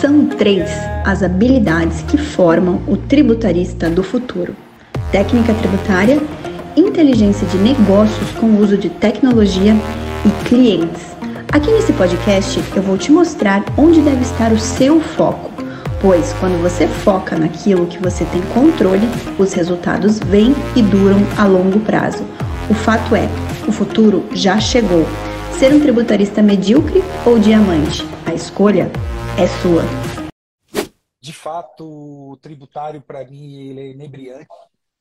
São três as habilidades que formam o tributarista do futuro: técnica tributária, inteligência de negócios com uso de tecnologia e clientes. Aqui nesse podcast eu vou te mostrar onde deve estar o seu foco, pois quando você foca naquilo que você tem controle, os resultados vêm e duram a longo prazo. O fato é, o futuro já chegou. Ser um tributarista medíocre ou diamante? A escolha é sua. De fato, o tributário para mim ele é inebriante.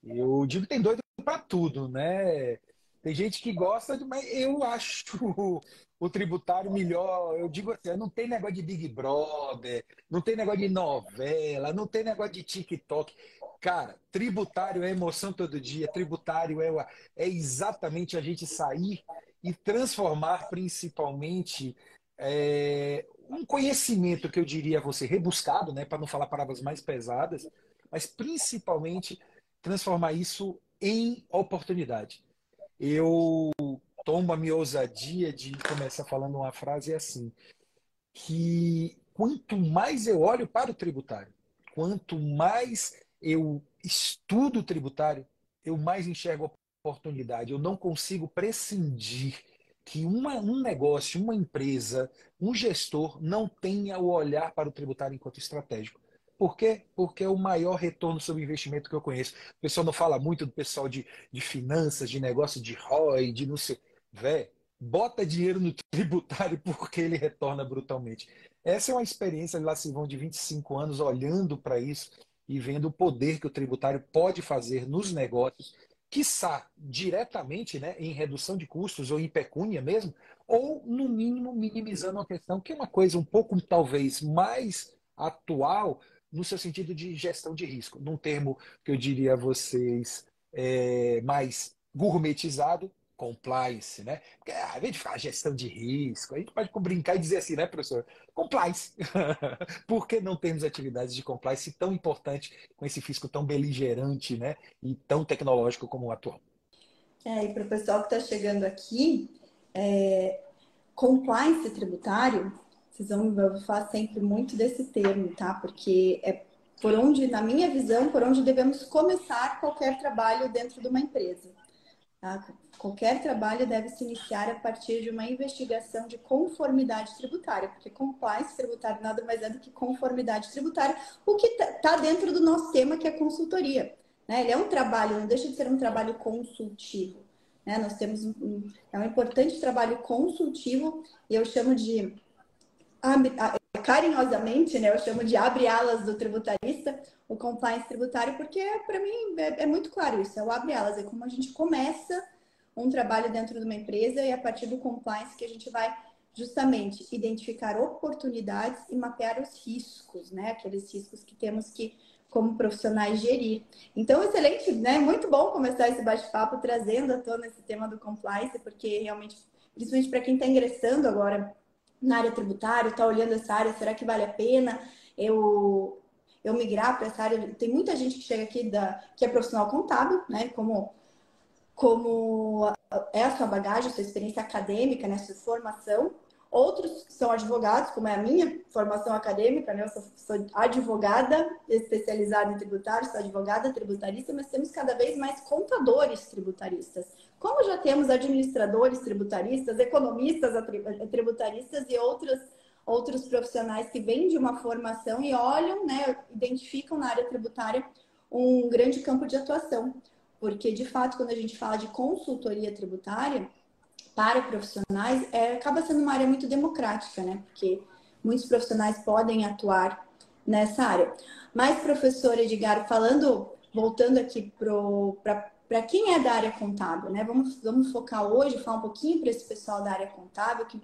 Eu digo que tem doido para tudo, né? Tem gente que gosta, mas eu acho o tributário melhor. Eu digo assim, não tem negócio de Big Brother, não tem negócio de novela, não tem negócio de TikTok. Cara, tributário é emoção todo dia, tributário é, é exatamente a gente sair e transformar principalmente é, um conhecimento que eu diria a você rebuscado, né, para não falar palavras mais pesadas, mas principalmente transformar isso em oportunidade. Eu tomo a minha ousadia de começar falando uma frase assim, que quanto mais eu olho para o tributário, quanto mais eu estudo o tributário, eu mais enxergo oportunidade. Eu não consigo prescindir que uma, um negócio, uma empresa, um gestor não tenha o olhar para o tributário enquanto estratégico. Por quê? Porque é o maior retorno sobre investimento que eu conheço. O pessoal não fala muito do pessoal de, de finanças, de negócio de ROI, de não sei. Vé, bota dinheiro no tributário porque ele retorna brutalmente. Essa é uma experiência, lá se vão de 25 anos olhando para isso e vendo o poder que o tributário pode fazer nos negócios, quiçá diretamente né, em redução de custos ou em pecúnia mesmo, ou no mínimo minimizando a questão, que é uma coisa um pouco talvez mais atual no seu sentido de gestão de risco, num termo que eu diria a vocês é, mais gourmetizado, compliance, né? Porque a gente fala gestão de risco, a gente pode brincar e dizer assim, né, professor? Compliance. Por que não temos atividades de compliance tão importante com esse fisco tão beligerante, né? E tão tecnológico como o atual? É, e para o pessoal que está chegando aqui, é, compliance tributário, vocês vão falar sempre muito desse termo, tá? Porque é por onde, na minha visão, por onde devemos começar qualquer trabalho dentro de uma empresa. Tá? Qualquer trabalho deve se iniciar a partir de uma investigação de conformidade tributária, porque compliance tributário nada mais é do que conformidade tributária, o que está tá dentro do nosso tema, que é consultoria. Né? Ele é um trabalho, não deixa de ser um trabalho consultivo. Né? Nós temos um, é um importante trabalho consultivo, e eu chamo de carinhosamente, né, eu chamo de abre alas do tributarista, o compliance tributário, porque para mim é, é, muito claro isso, é o abre alas, é como a gente começa um trabalho dentro de uma empresa e a partir do compliance que a gente vai justamente identificar oportunidades e mapear os riscos, né, aqueles riscos que temos que como profissionais gerir. Então, excelente, né? Muito bom começar esse bate-papo trazendo à tona esse tema do compliance, porque realmente, principalmente para quem está ingressando agora na área tributária, está olhando essa área, será que vale a pena eu, eu migrar para essa área? Tem muita gente que chega aqui da, que é profissional contábil, né? Como, como é a sua bagagem, sua experiência acadêmica, né? Sua formação. Outros são advogados, como é a minha formação acadêmica, né? Eu sou, sou advogada especializada em tributário, sou advogada tributarista, mas temos cada vez mais contadores tributaristas como já temos administradores tributaristas, economistas tributaristas e outros, outros profissionais que vêm de uma formação e olham, né, identificam na área tributária um grande campo de atuação. Porque, de fato, quando a gente fala de consultoria tributária para profissionais, é, acaba sendo uma área muito democrática, né? Porque muitos profissionais podem atuar nessa área. Mas, professor Edgar, falando, voltando aqui para para quem é da área contábil, né? Vamos, vamos focar hoje, falar um pouquinho para esse pessoal da área contábil, que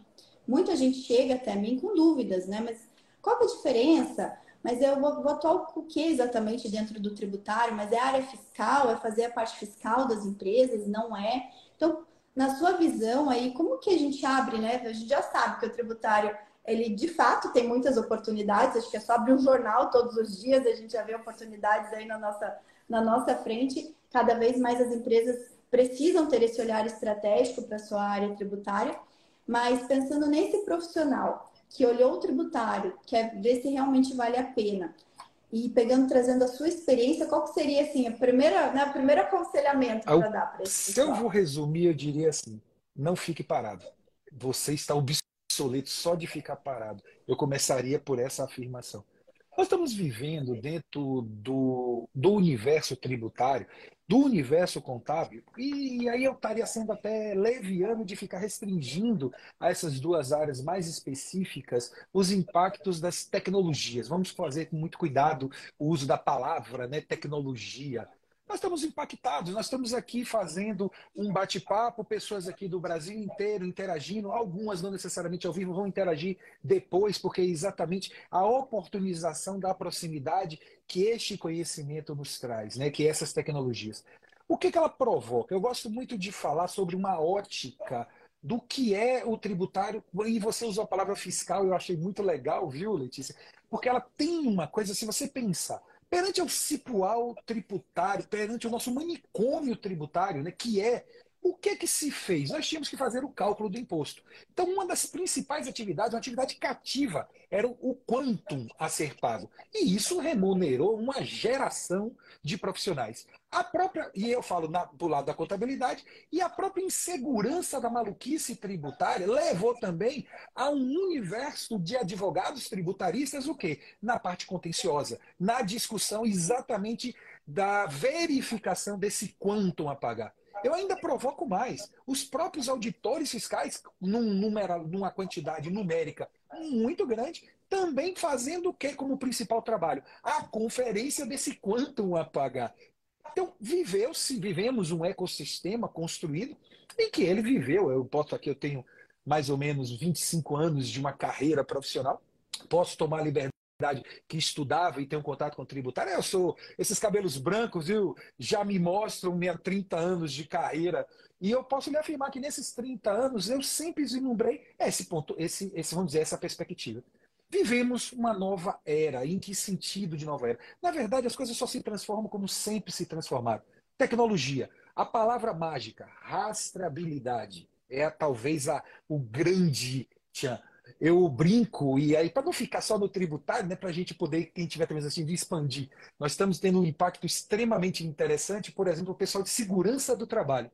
muita gente chega até mim com dúvidas, né? Mas qual é a diferença? Mas eu vou, vou atuar o que exatamente dentro do tributário? Mas é área fiscal? É fazer a parte fiscal das empresas? Não é? Então, na sua visão aí, como que a gente abre, né? A gente já sabe que o tributário ele de fato tem muitas oportunidades, acho que é só abrir um jornal todos os dias, a gente já vê oportunidades aí na nossa, na nossa frente. Cada vez mais as empresas precisam ter esse olhar estratégico para a sua área tributária, mas pensando nesse profissional, que olhou o tributário, quer ver se realmente vale a pena, e pegando, trazendo a sua experiência, qual que seria assim, a primeira, né, o primeiro aconselhamento para dar para esse Se eu vou resumir, eu diria assim: não fique parado. Você está obsoleto só de ficar parado. Eu começaria por essa afirmação. Nós estamos vivendo dentro do, do universo tributário, do universo contábil, e aí eu estaria sendo até leviano de ficar restringindo a essas duas áreas mais específicas os impactos das tecnologias. Vamos fazer com muito cuidado o uso da palavra, né, tecnologia. Nós estamos impactados, nós estamos aqui fazendo um bate-papo, pessoas aqui do Brasil inteiro interagindo, algumas não necessariamente ao vivo vão interagir depois, porque é exatamente a oportunização da proximidade que este conhecimento nos traz, né? que essas tecnologias. O que, que ela provoca? Eu gosto muito de falar sobre uma ótica do que é o tributário, e você usou a palavra fiscal, eu achei muito legal, viu, Letícia? Porque ela tem uma coisa, se você pensar, perante o cipual tributário, perante o nosso manicômio tributário, né, que é o que que se fez? Nós tínhamos que fazer o cálculo do imposto. Então, uma das principais atividades, uma atividade cativa, era o quantum a ser pago. E isso remunerou uma geração de profissionais. A própria, e eu falo na, do lado da contabilidade, e a própria insegurança da maluquice tributária levou também a um universo de advogados tributaristas, o quê? Na parte contenciosa, na discussão exatamente da verificação desse quantum a pagar. Eu ainda provoco mais. Os próprios auditores fiscais, num número, numa quantidade numérica muito grande, também fazendo o que como principal trabalho? A conferência desse quantum a pagar. Então, viveu-se, vivemos um ecossistema construído em que ele viveu. Eu posso aqui, eu tenho mais ou menos 25 anos de uma carreira profissional, posso tomar liberdade que estudava e tem um contato com o tributário. Eu sou esses cabelos brancos, viu? Já me mostram minha 30 anos de carreira. E eu posso lhe afirmar que nesses 30 anos eu sempre vislumbrei esse ponto, esse, esse, vamos dizer, essa perspectiva. Vivemos uma nova era. Em que sentido de nova era? Na verdade, as coisas só se transformam como sempre se transformaram. Tecnologia. A palavra mágica, rastreabilidade, é talvez a, o grande tchan, eu brinco, e aí, para não ficar só no tributário, né, para a gente poder, quem tiver também de expandir, nós estamos tendo um impacto extremamente interessante, por exemplo, o pessoal de segurança do trabalho.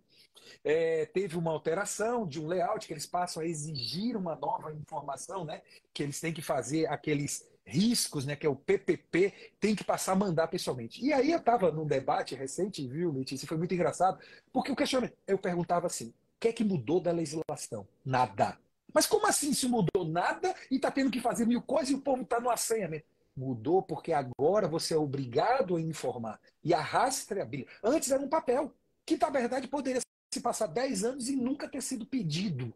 É, teve uma alteração de um layout que eles passam a exigir uma nova informação, né? Que eles têm que fazer aqueles riscos, né? Que é o PPP, tem que passar a mandar pessoalmente. E aí eu estava num debate recente, viu, Letícia? Foi muito engraçado, porque o questionamento, eu perguntava assim: o que é que mudou da legislação? Nada. Mas como assim se mudou nada e está tendo que fazer mil coisas e o povo está no assanhamento? Mudou porque agora você é obrigado a informar. E a rastreabilidade. Antes era um papel, que na verdade poderia se passar 10 anos e nunca ter sido pedido.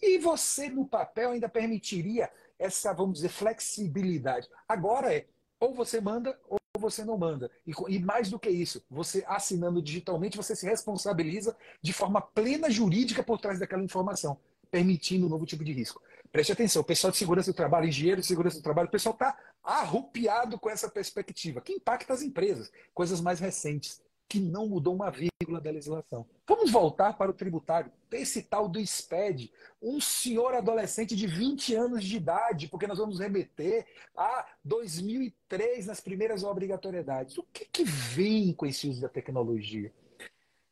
E você, no papel, ainda permitiria essa, vamos dizer, flexibilidade. Agora é, ou você manda ou você não manda. E, e, mais do que isso, você assinando digitalmente, você se responsabiliza de forma plena jurídica por trás daquela informação permitindo um novo tipo de risco. Preste atenção, o pessoal de segurança do trabalho, engenheiro de segurança do trabalho, o pessoal está arrupiado com essa perspectiva, que impacta as empresas, coisas mais recentes, que não mudou uma vírgula da legislação. Vamos voltar para o tributário. Esse tal do SPED, um senhor adolescente de 20 anos de idade, porque nós vamos remeter a 2003 nas primeiras obrigatoriedades. O que, que vem com esse uso da tecnologia?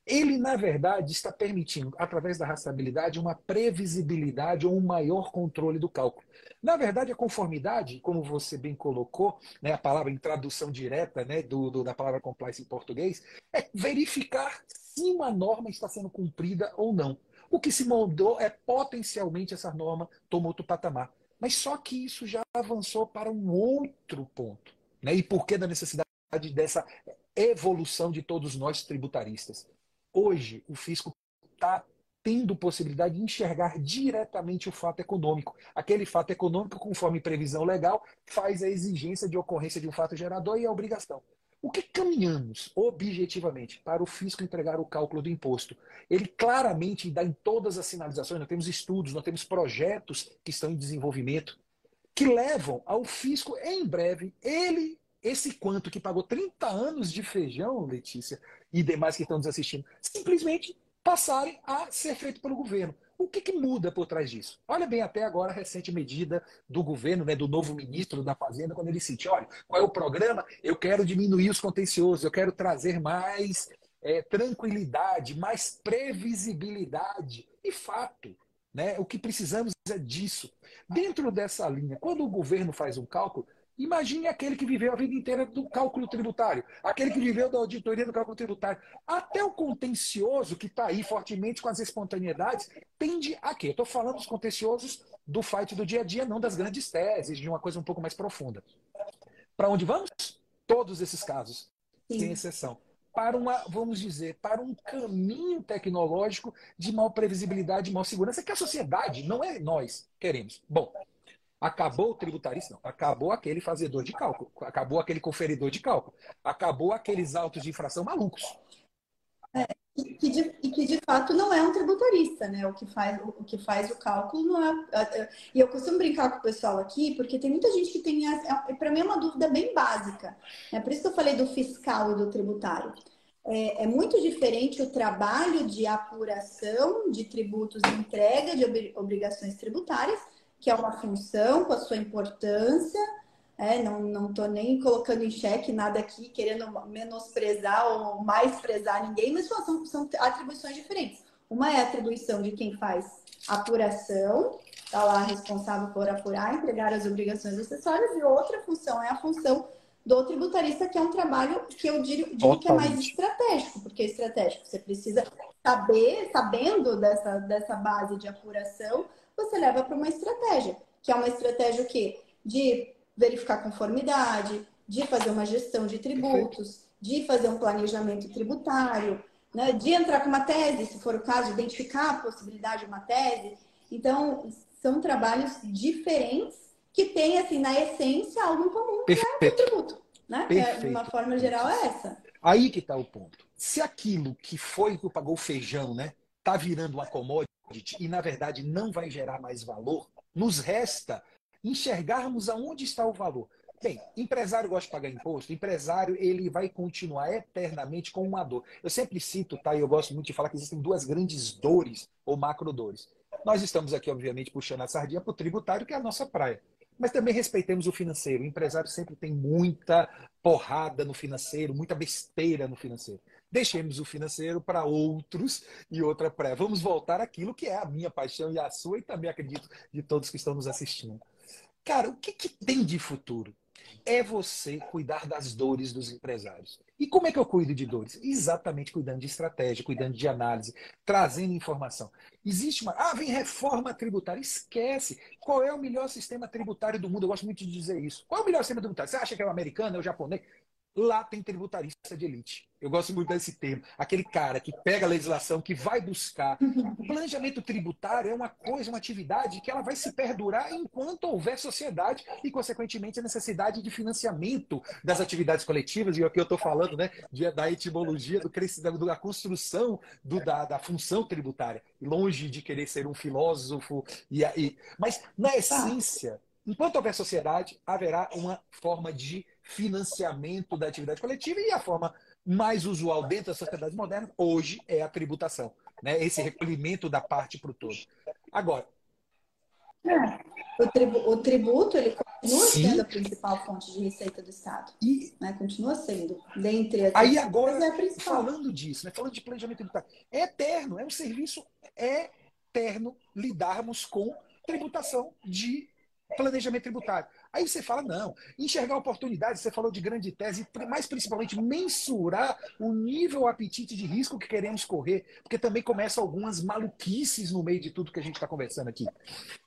Ele, na verdade, está permitindo, através da rastreabilidade, uma previsibilidade ou um maior controle do cálculo. Na verdade, a conformidade, como você bem colocou, né, a palavra em tradução direta né, do, do, da palavra compliance em português, é verificar se uma norma está sendo cumprida ou não. O que se mudou é potencialmente essa norma tomou outro patamar. Mas só que isso já avançou para um outro ponto. Né? E por que da necessidade dessa evolução de todos nós tributaristas? Hoje, o fisco está tendo possibilidade de enxergar diretamente o fato econômico. Aquele fato econômico, conforme previsão legal, faz a exigência de ocorrência de um fato gerador e a obrigação. O que caminhamos objetivamente para o fisco entregar o cálculo do imposto? Ele claramente dá em todas as sinalizações, nós temos estudos, nós temos projetos que estão em desenvolvimento, que levam ao fisco, em breve, ele esse quanto que pagou 30 anos de feijão, Letícia, e demais que estão nos assistindo, simplesmente passarem a ser feito pelo governo. O que, que, muda por trás disso? Olha bem até agora a recente medida do governo, né, do novo ministro da Fazenda, quando ele disse, olha, qual é o programa? Eu quero diminuir os contenciosos, eu quero trazer mais é, tranquilidade, mais previsibilidade. E fato, né, o que precisamos é disso. Dentro dessa linha, quando o governo faz um cálculo, Imagine aquele que viveu a vida inteira do cálculo tributário, aquele que viveu da auditoria do cálculo tributário. Até o contencioso, que está aí fortemente com as espontaneidades, tende a quê? Eu estou falando dos contenciosos do fight do dia a dia, não das grandes teses, de uma coisa um pouco mais profunda. Para onde vamos? Todos esses casos, Sim. sem exceção. Para uma, vamos dizer, para um caminho tecnológico de mal previsibilidade, de mal segurança, que a sociedade, não é nós, queremos. Bom, Acabou o tributarista? Não. Acabou aquele fazedor de cálculo. Acabou aquele conferidor de cálculo. Acabou aqueles autos de infração malucos. É, e, que de, e que de fato não é um tributarista, né? O que faz o, que faz o cálculo não é, é, é. E eu costumo brincar com o pessoal aqui, porque tem muita gente que tem. É, Para mim é uma dúvida bem básica. É por isso que eu falei do fiscal e do tributário. É, é, muito diferente o trabalho de apuração de tributos e entrega de obrigações tributárias que é uma função com a sua importância. É, não estou nem colocando em xeque nada aqui, querendo menosprezar ou mais prezar ninguém, mas são, são atribuições diferentes. Uma é a atribuição de quem faz apuração, está lá responsável por apurar, entregar as obrigações acessórias, e outra função é a função do tributarista, que é um trabalho que eu digo, digo que é mais estratégico, porque é estratégico. Você precisa saber, sabendo dessa, dessa base de apuração, você leva para uma estratégia, que é uma estratégia o quê? De verificar conformidade, de fazer uma gestão de tributos, de fazer um planejamento tributário, né? de entrar com uma tese, se for o caso, identificar a possibilidade de uma tese. Então, são trabalhos diferentes que têm, assim, na essência, algo em comum, que é o tributo. Né? É, de uma forma geral, é essa. Aí que está o ponto. Se aquilo que foi que pagou o feijão, né, tá virando uma commodity, e, na verdade, não vai gerar mais valor, nos resta enxergarmos aonde está o valor. Bem, empresário gosta de pagar imposto, empresário ele vai continuar eternamente com uma dor. Eu sempre cito, tá? E eu gosto muito de falar que existem duas grandes dores ou macro dores. Nós estamos aqui, obviamente, puxando a sardinha para o tributário, que é a nossa praia. Mas também respeitemos o financeiro. O empresário sempre tem muita porrada no financeiro, muita besteira no financeiro. Deixemos o financeiro para outros e outra pré. Vamos voltar àquilo que é a minha paixão e a sua, e também acredito de todos que estão nos assistindo. Cara, o que, que tem de futuro? É você cuidar das dores dos empresários. E como é que eu cuido de dores? Exatamente cuidando de estratégia, cuidando de análise, trazendo informação. Existe uma. Ah, vem reforma tributária. Esquece. Qual é o melhor sistema tributário do mundo? Eu gosto muito de dizer isso. Qual é o melhor sistema tributário? Você acha que é o americano, é o japonês? Lá tem tributarista de elite. Eu gosto muito desse termo. Aquele cara que pega a legislação, que vai buscar. O planejamento tributário é uma coisa, uma atividade que ela vai se perdurar enquanto houver sociedade e, consequentemente, a necessidade de financiamento das atividades coletivas. E aqui eu estou falando né, de, da etimologia, do crescimento, da construção do, da, da função tributária. Longe de querer ser um filósofo. E, e, mas, na essência, enquanto houver sociedade, haverá uma forma de financiamento da atividade coletiva e a forma mais usual dentro da sociedade moderna hoje é a tributação, né? Esse recolhimento da parte para o todo. Agora, é, o, tribu, o, tributo ele continua Sim. sendo a principal fonte de receita do Estado, e né? Continua sendo dentre as aí agora é falando disso, né? Falando de planejamento tributário, é eterno, é um serviço eterno lidarmos com tributação de planejamento tributário. Aí você fala, não, enxergar oportunidades, você falou de grande tese, mas principalmente mensurar o nível apetite de risco que queremos correr, porque também começam algumas maluquices no meio de tudo que a gente está conversando aqui.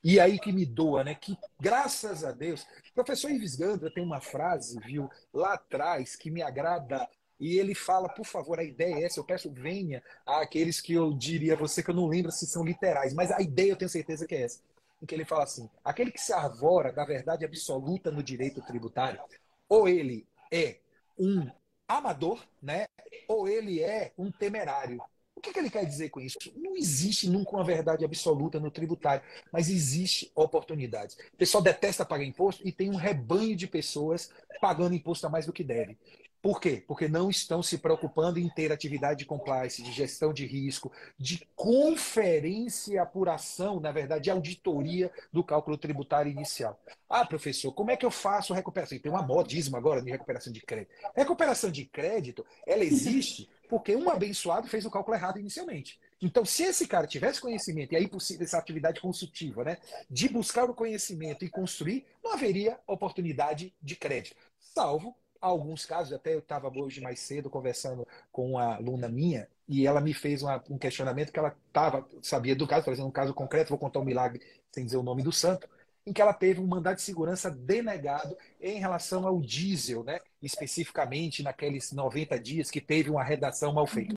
E aí que me doa, né? Que graças a Deus, o professor Ives Gandra tem uma frase, viu, lá atrás, que me agrada e ele fala, por favor, a ideia é essa, eu peço venha àqueles que eu diria a você que eu não lembro se são literais, mas a ideia eu tenho certeza que é essa em que ele fala assim: aquele que se arvora da verdade absoluta no direito tributário, ou ele é um amador, né? Ou ele é um temerário. O que, que ele quer dizer com isso? Não existe nunca uma verdade absoluta no tributário, mas existe oportunidades. O pessoal detesta pagar imposto e tem um rebanho de pessoas pagando imposto a mais do que deve. Por quê? Porque não estão se preocupando em ter atividade de compliance, de gestão de risco, de conferência e apuração, na verdade, de auditoria do cálculo tributário inicial. Ah, professor, como é que eu faço recuperação? Tem uma modismo agora de recuperação de crédito. Recuperação de crédito, ela existe porque um abençoado fez o cálculo errado inicialmente. Então, se esse cara tivesse conhecimento, e aí possível essa atividade consultiva, né, de buscar o conhecimento e construir, não haveria oportunidade de crédito. Salvo alguns casos, até eu estava hoje mais cedo conversando com uma aluna minha, e ela me fez uma, um questionamento que ela tava, sabia do caso, fazendo um caso concreto, vou contar um milagre sem dizer o nome do santo, em que ela teve um mandado de segurança denegado em relação ao diesel, né? especificamente naqueles 90 dias que teve uma redação mal feita.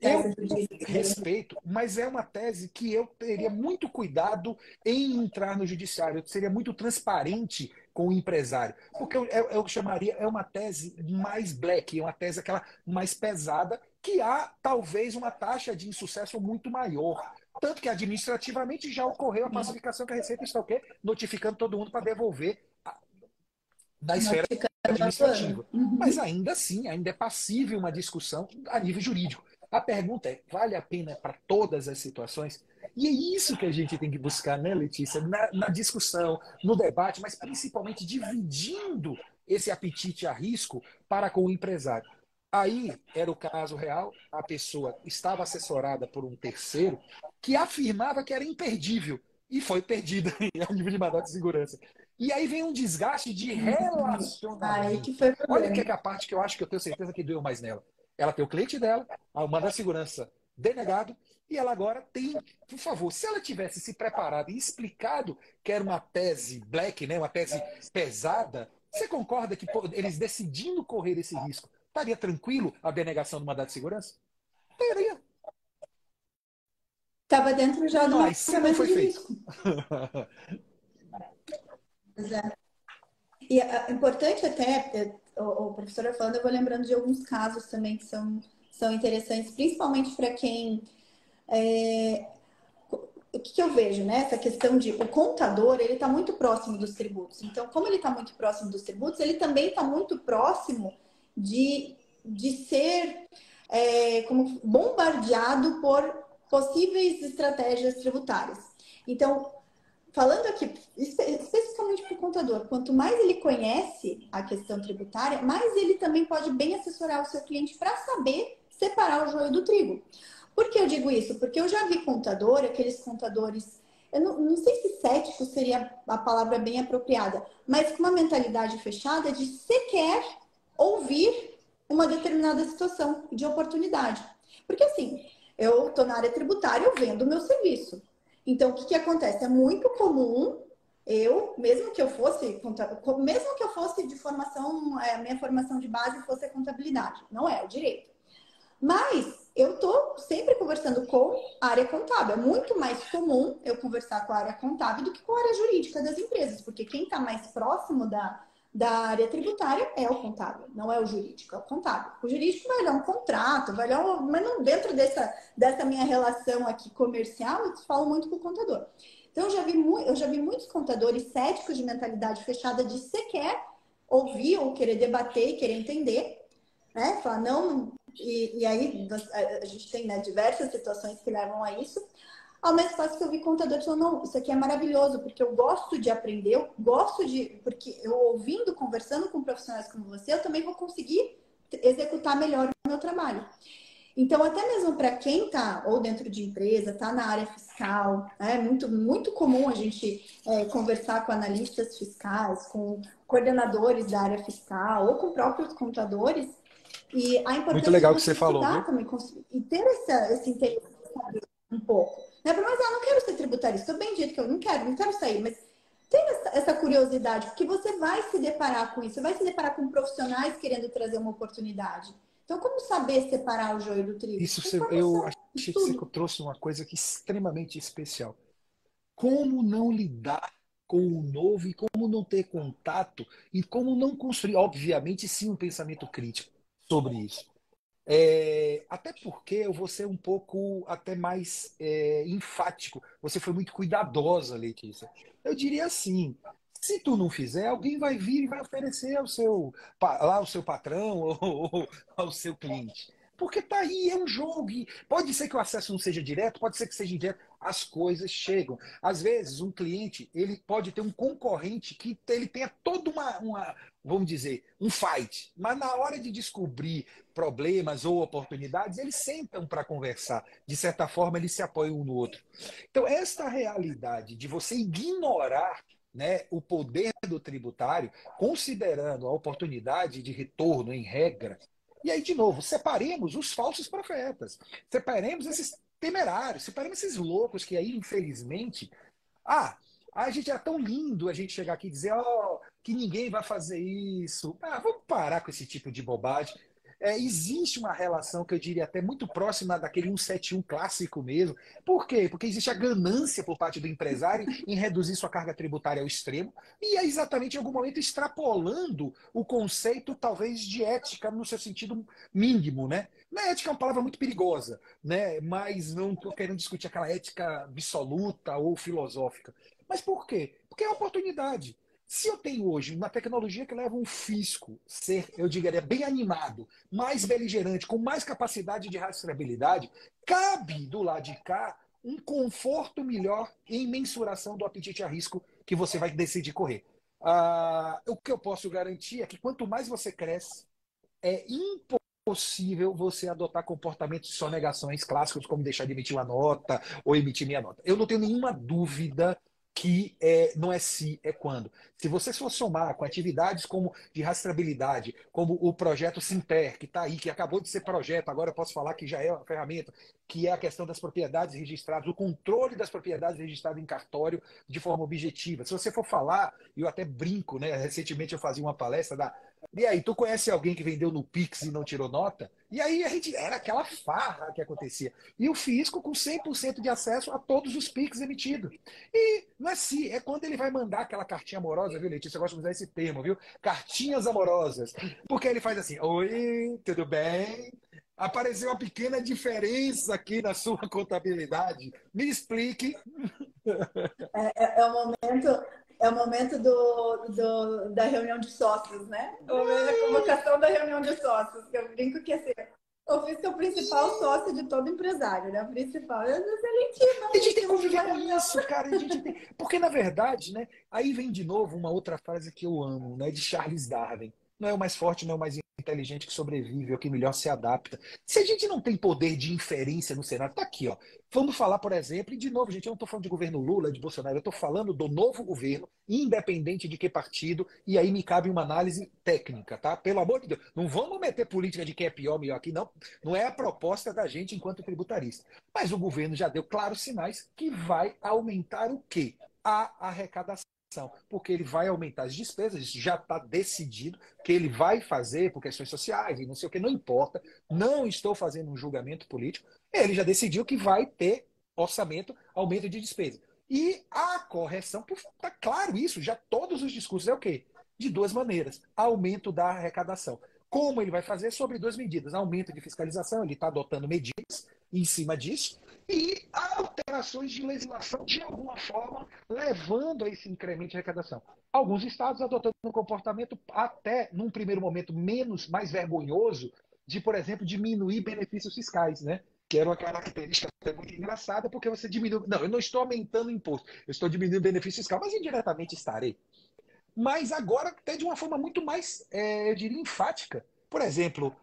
Eu respeito, mas é uma tese que eu teria muito cuidado em entrar no judiciário. Eu seria muito transparente com o empresário. Porque eu, eu, eu chamaria, é uma tese mais black, é uma tese aquela mais pesada, que há talvez uma taxa de insucesso muito maior. Tanto que administrativamente já ocorreu a pacificação que a Receita está o quê? Notificando todo mundo para devolver na esfera administrativa. Uhum. Mas ainda assim, ainda é passível uma discussão a nível jurídico. A pergunta é: vale a pena para todas as situações? E é isso que a gente tem que buscar, né, Letícia? Na, na discussão, no debate, mas principalmente dividindo esse apetite a risco para com o empresário. Aí era o caso real, a pessoa estava assessorada por um terceiro que afirmava que era imperdível e foi perdida a nível de mandado de segurança. E aí vem um desgaste de relacionamento. Olha que é a parte que eu acho que eu tenho certeza que doeu mais nela. Ela tem o cliente dela, o mandado de segurança denegado, e ela agora tem, por favor, se ela tivesse se preparado e explicado que era uma tese black, né, uma tese pesada, você concorda que pô, eles decidindo correr esse risco, estaria tranquilo a denegação do mandado de segurança? Teria. Estava dentro já do Mas não foi feito. é. E é importante até, o, o professor falando, eu vou lembrando de alguns casos também que são, são interessantes, principalmente para quem é, o que, que, eu vejo, né? Essa questão de o contador, ele está muito próximo dos tributos. Então, como ele está muito próximo dos tributos, ele também está muito próximo de, de ser é, como bombardeado por possíveis estratégias tributárias. Então, falando aqui especificamente para o contador, quanto mais ele conhece a questão tributária, mais ele também pode bem assessorar o seu cliente para saber separar o joio do trigo. Por que eu digo isso? Porque eu já vi contador, aqueles contadores, eu não, não sei se cético seria a palavra bem apropriada, mas com uma mentalidade fechada de sequer ouvir uma determinada situação de oportunidade. Porque assim, eu estou na área tributária, eu vendo o meu serviço. Então, o que, que acontece? É muito comum eu, mesmo que eu fosse, mesmo que eu fosse de formação, a minha formação de base fosse a contabilidade, não é o direito. Mas eu estou sempre conversando com a área contábil. É muito mais comum eu conversar com a área contábil do que com a área jurídica das empresas, porque quem está mais próximo da, da área tributária é o contábil, não é o jurídico, é o contábil. O jurídico vai olhar um contrato, vai olhar um, mas não dentro dessa, dessa minha relação aqui comercial, eu falo muito com o contador. Então, eu já vi, eu já vi muitos contadores céticos de mentalidade fechada de sequer ouvir ou querer debater e querer entender, né? Falar, não, e, e aí a gente tem né, diversas situações que levam a isso. Ao mesmo tempo que eu vi contadores falando, não, isso aqui é maravilhoso, porque eu gosto de aprender, eu gosto de. Porque eu ouvindo, conversando com profissionais como você, eu também vou conseguir executar melhor o meu trabalho. Então, até mesmo para quem está ou dentro de empresa, está na área fiscal, é muito, muito comum a gente é, conversar com analistas fiscais, com coordenadores da área fiscal ou com próprios contadores, e a importância Muito legal que você falou. Também, e ter essa, esse interesse um pouco. Né? Mas ah, não quero ser tributarista, estou bem dito que eu não quero, não quero sair, mas tem essa, essa, curiosidade, porque você vai se deparar com isso, você vai se deparar com profissionais querendo trazer uma oportunidade. Então, como saber separar o joio do trigo? Isso você, eu achei que você trouxe uma coisa que é extremamente especial. Como não lidar com o novo e como não ter contato e como não construir, obviamente, sim, um pensamento crítico sobre isso. É, até porque eu vou ser um pouco até mais é, enfático. Você foi muito cuidadosa, Letícia. Eu diria assim: Se tu não fizer, alguém vai vir e vai oferecer ao seu, lá ao seu patrão ou ao seu cliente. Porque tá aí, é um jogo. Pode ser que o acesso não seja direto, pode ser que seja indireto. As coisas chegam. Às vezes, um cliente ele pode ter um concorrente que ele tenha toda uma, uma vamos dizer, um fight. Mas na hora de descobrir problemas ou oportunidades, eles sentam para conversar. De certa forma, eles se apoiam um no outro. Então, esta realidade de você ignorar né, o poder do tributário, considerando a oportunidade de retorno em regra, e aí, de novo, separemos os falsos profetas, separemos esses temerários, separemos esses loucos que aí, infelizmente, ah, a gente é tão lindo a gente chegar aqui e dizer, ó, oh, que ninguém vai fazer isso. Ah, vamos parar com esse tipo de bobagem é, existe uma relação que eu diria até muito próxima daquele 171 clássico mesmo. Por quê? Porque existe a ganância por parte do empresário em reduzir sua carga tributária ao extremo e é exatamente em algum momento extrapolando o conceito, talvez, de ética no seu sentido mínimo, né? Na ética é uma palavra muito perigosa, né? Mas não estou querendo discutir aquela ética absoluta ou filosófica. Mas por quê? Porque é uma oportunidade. Se eu tenho hoje uma tecnologia que leva um fisco ser, eu diria, bem animado, mais beligerante, com mais capacidade de rastreabilidade, cabe do lado de cá um conforto melhor em mensuração do apetite a risco que você vai decidir correr. Ah, o que eu posso garantir é que quanto mais você cresce, é impossível você adotar comportamentos de sonegações clássicos, como deixar de emitir uma nota ou emitir minha nota. Eu não tenho nenhuma dúvida que é, não é se, é quando. Se você for somar com atividades como de rastreabilidade, como o projeto Sinter, que está aí, que acabou de ser projeto, agora eu posso falar que já é uma ferramenta, que é a questão das propriedades registradas, o controle das propriedades registradas em cartório de forma objetiva. Se você for falar, eu até brinco, né? Recentemente eu fazia uma palestra da e aí, tu conhece alguém que vendeu no Pix e não tirou nota? E aí a gente era aquela farra que acontecia. E o fisco com 100% de acesso a todos os Pix emitidos. E não é assim, é quando ele vai mandar aquela cartinha amorosa, viu, Letícia? Eu gosto de usar esse termo, viu? Cartinhas amorosas. Porque ele faz assim: Oi, tudo bem? Apareceu uma pequena diferença aqui na sua contabilidade. Me explique. É, é, é o momento é o momento do, do, da reunião de sócios, né? O momento da convocação da reunião de sócios. Que eu brinco que assim, o fisco é o principal sócio de todo empresário, né? O principal é excelentíssimo. A gente tem que conviver isso, cara. A gente tem... Porque, na verdade, né? Aí vem de novo uma outra frase que eu amo, né? De Charles Darwin. Não é o mais forte, não é o mais inteligente que sobrevive, é o que melhor se adapta. Se a gente não tem poder de inferência no cenário, tá aqui, ó. Vamos falar, por exemplo, e de novo, gente, eu não estou falando de governo Lula, de Bolsonaro, eu estou falando do novo governo, independente de que partido, e aí me cabe uma análise técnica, tá? Pelo amor de Deus, não vamos meter política de quem é pior, melhor aqui, não. Não é a proposta da gente enquanto tributarista. Mas o governo já deu claros sinais que vai aumentar o quê? A arrecadação porque ele vai aumentar as despesas, isso já está decidido que ele vai fazer por questões sociais e não sei o que, não importa, não estou fazendo um julgamento político, ele já decidiu que vai ter orçamento, aumento de despesa. E a correção, está claro isso, já todos os discursos é o quê? De duas maneiras, aumento da arrecadação. Como ele vai fazer? Sobre duas medidas. Aumento de fiscalização, ele está adotando medidas em cima disso, e alterações de legislação de alguma forma, levando a esse incremento de arrecadação. Alguns estados adotando um comportamento até, num primeiro momento, menos, mais vergonhoso, de, por exemplo, diminuir benefícios fiscais, né? Que era uma característica muito engraçada, porque você diminui. Não, eu não estou aumentando o imposto, eu estou diminuindo o benefício fiscal, mas indiretamente estarei. Mas agora, até de uma forma muito mais, é, eu diria, enfática. Por exemplo,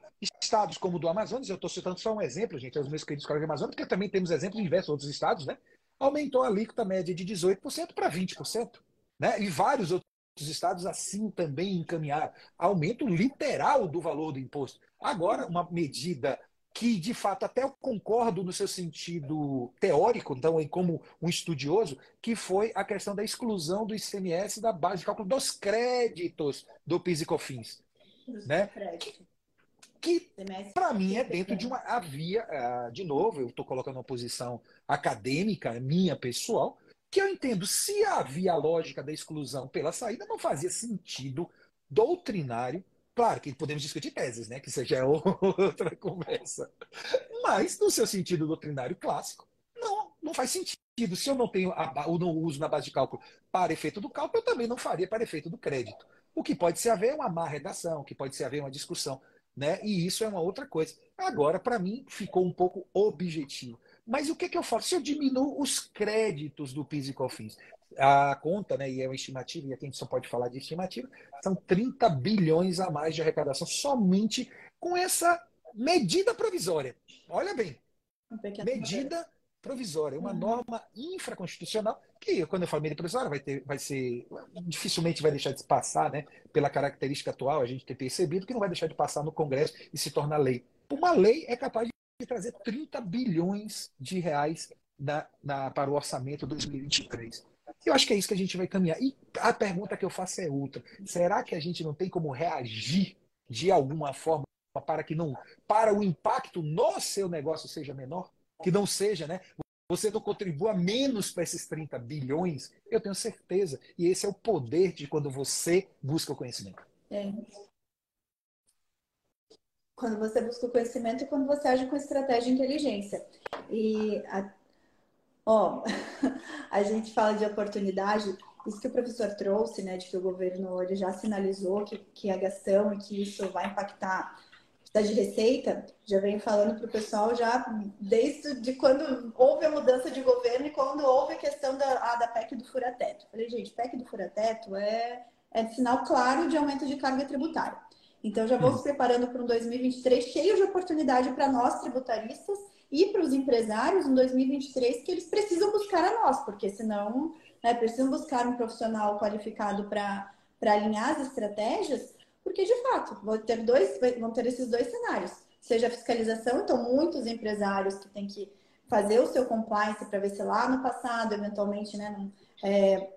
Estados como o do Amazonas, eu estou citando só um exemplo, gente, os meus queridos colegas do Amazonas, porque também temos exemplos em diversos outros estados, né? Aumentou a alíquota média de 18% para 20%. Né? E vários outros estados assim também encaminharam. Aumento literal do valor do imposto. Agora, uma medida que, de fato, até eu concordo no seu sentido teórico, então, como um estudioso, que foi a questão da exclusão do ICMS da base de cálculo dos créditos do PIS e COFINS. Né? Que para mim é dentro de uma havia uh, de novo eu estou colocando uma posição acadêmica minha pessoal que eu entendo se havia a lógica da exclusão pela saída não fazia sentido doutrinário. Claro que podemos discutir teses né que já é outra conversa. Mas no seu sentido doutrinário clássico não não faz sentido. Se eu não tenho a, ou não uso na base de cálculo para efeito do cálculo, eu também não faria para efeito do crédito. O que pode ser haver uma má redação, o que pode ser haver uma discussão, né? E isso é uma outra coisa. Agora, para mim, ficou um pouco objetivo. Mas o que, que eu faço? Se eu diminuo os créditos do PIS e COFINS, a conta, né, e é uma estimativa, e aqui a gente só pode falar de estimativa, são 30 bilhões a mais de arrecadação somente com essa medida provisória. Olha bem, medida provisória, uma uhum. norma infraconstitucional que, quando eu falo medida provisória, vai, ter, vai ser. dificilmente vai deixar de passar, né? Pela característica atual, a gente tem percebido que não vai deixar de passar no Congresso e se tornar lei. Uma lei é capaz de trazer 30 bilhões de reais na, na, para o orçamento 2023. Eu acho que é isso que a gente vai caminhar. E a pergunta que eu faço é outra. Será que a gente não tem como reagir de alguma forma para que não para o impacto no seu negócio seja menor? Que não seja, né? Você não contribua menos para esses 30 bilhões, eu tenho certeza. E esse é o poder de quando você busca o conhecimento. É. Quando você busca o conhecimento e quando você age com estratégia e inteligência. E, a, ó, a gente fala de oportunidade, isso que o professor trouxe, né, de que o governo ele já sinalizou que, que a gestão e que isso vai impactar da de receita, já venho falando para o pessoal já desde de quando houve a mudança de governo e quando houve a questão da, a, da PEC do furateto. Falei, gente, PEC do furateto é, é sinal claro de aumento de carga tributária. Então, já vou hum. se preparando para um 2023 cheio de oportunidade para nós tributaristas e para os empresários em 2023 que eles precisam buscar a nós, porque senão né, precisam buscar um profissional qualificado para alinhar as estratégias, porque, de fato, vão ter, dois, vão ter esses dois cenários. Seja a fiscalização, então muitos empresários que têm que fazer o seu compliance para ver se lá no passado, eventualmente, né, não, é,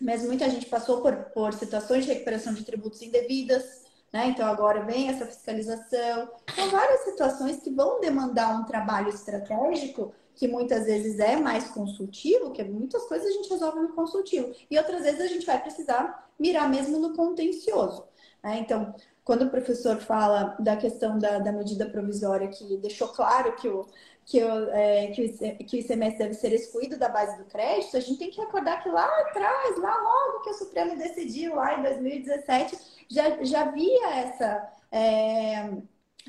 mas muita gente passou por, por situações de recuperação de tributos indevidas, né? Então agora vem essa fiscalização. São várias situações que vão demandar um trabalho estratégico que muitas vezes é mais consultivo, que muitas coisas a gente resolve no consultivo, e outras vezes a gente vai precisar mirar mesmo no contencioso. Né? Então, quando o professor fala da questão da, da medida provisória, que deixou claro que o, que o, é, que, o, que o ICMS deve ser excluído da base do crédito, a gente tem que recordar que lá atrás, lá logo que o Supremo decidiu, lá em 2017, já, já havia essa. É,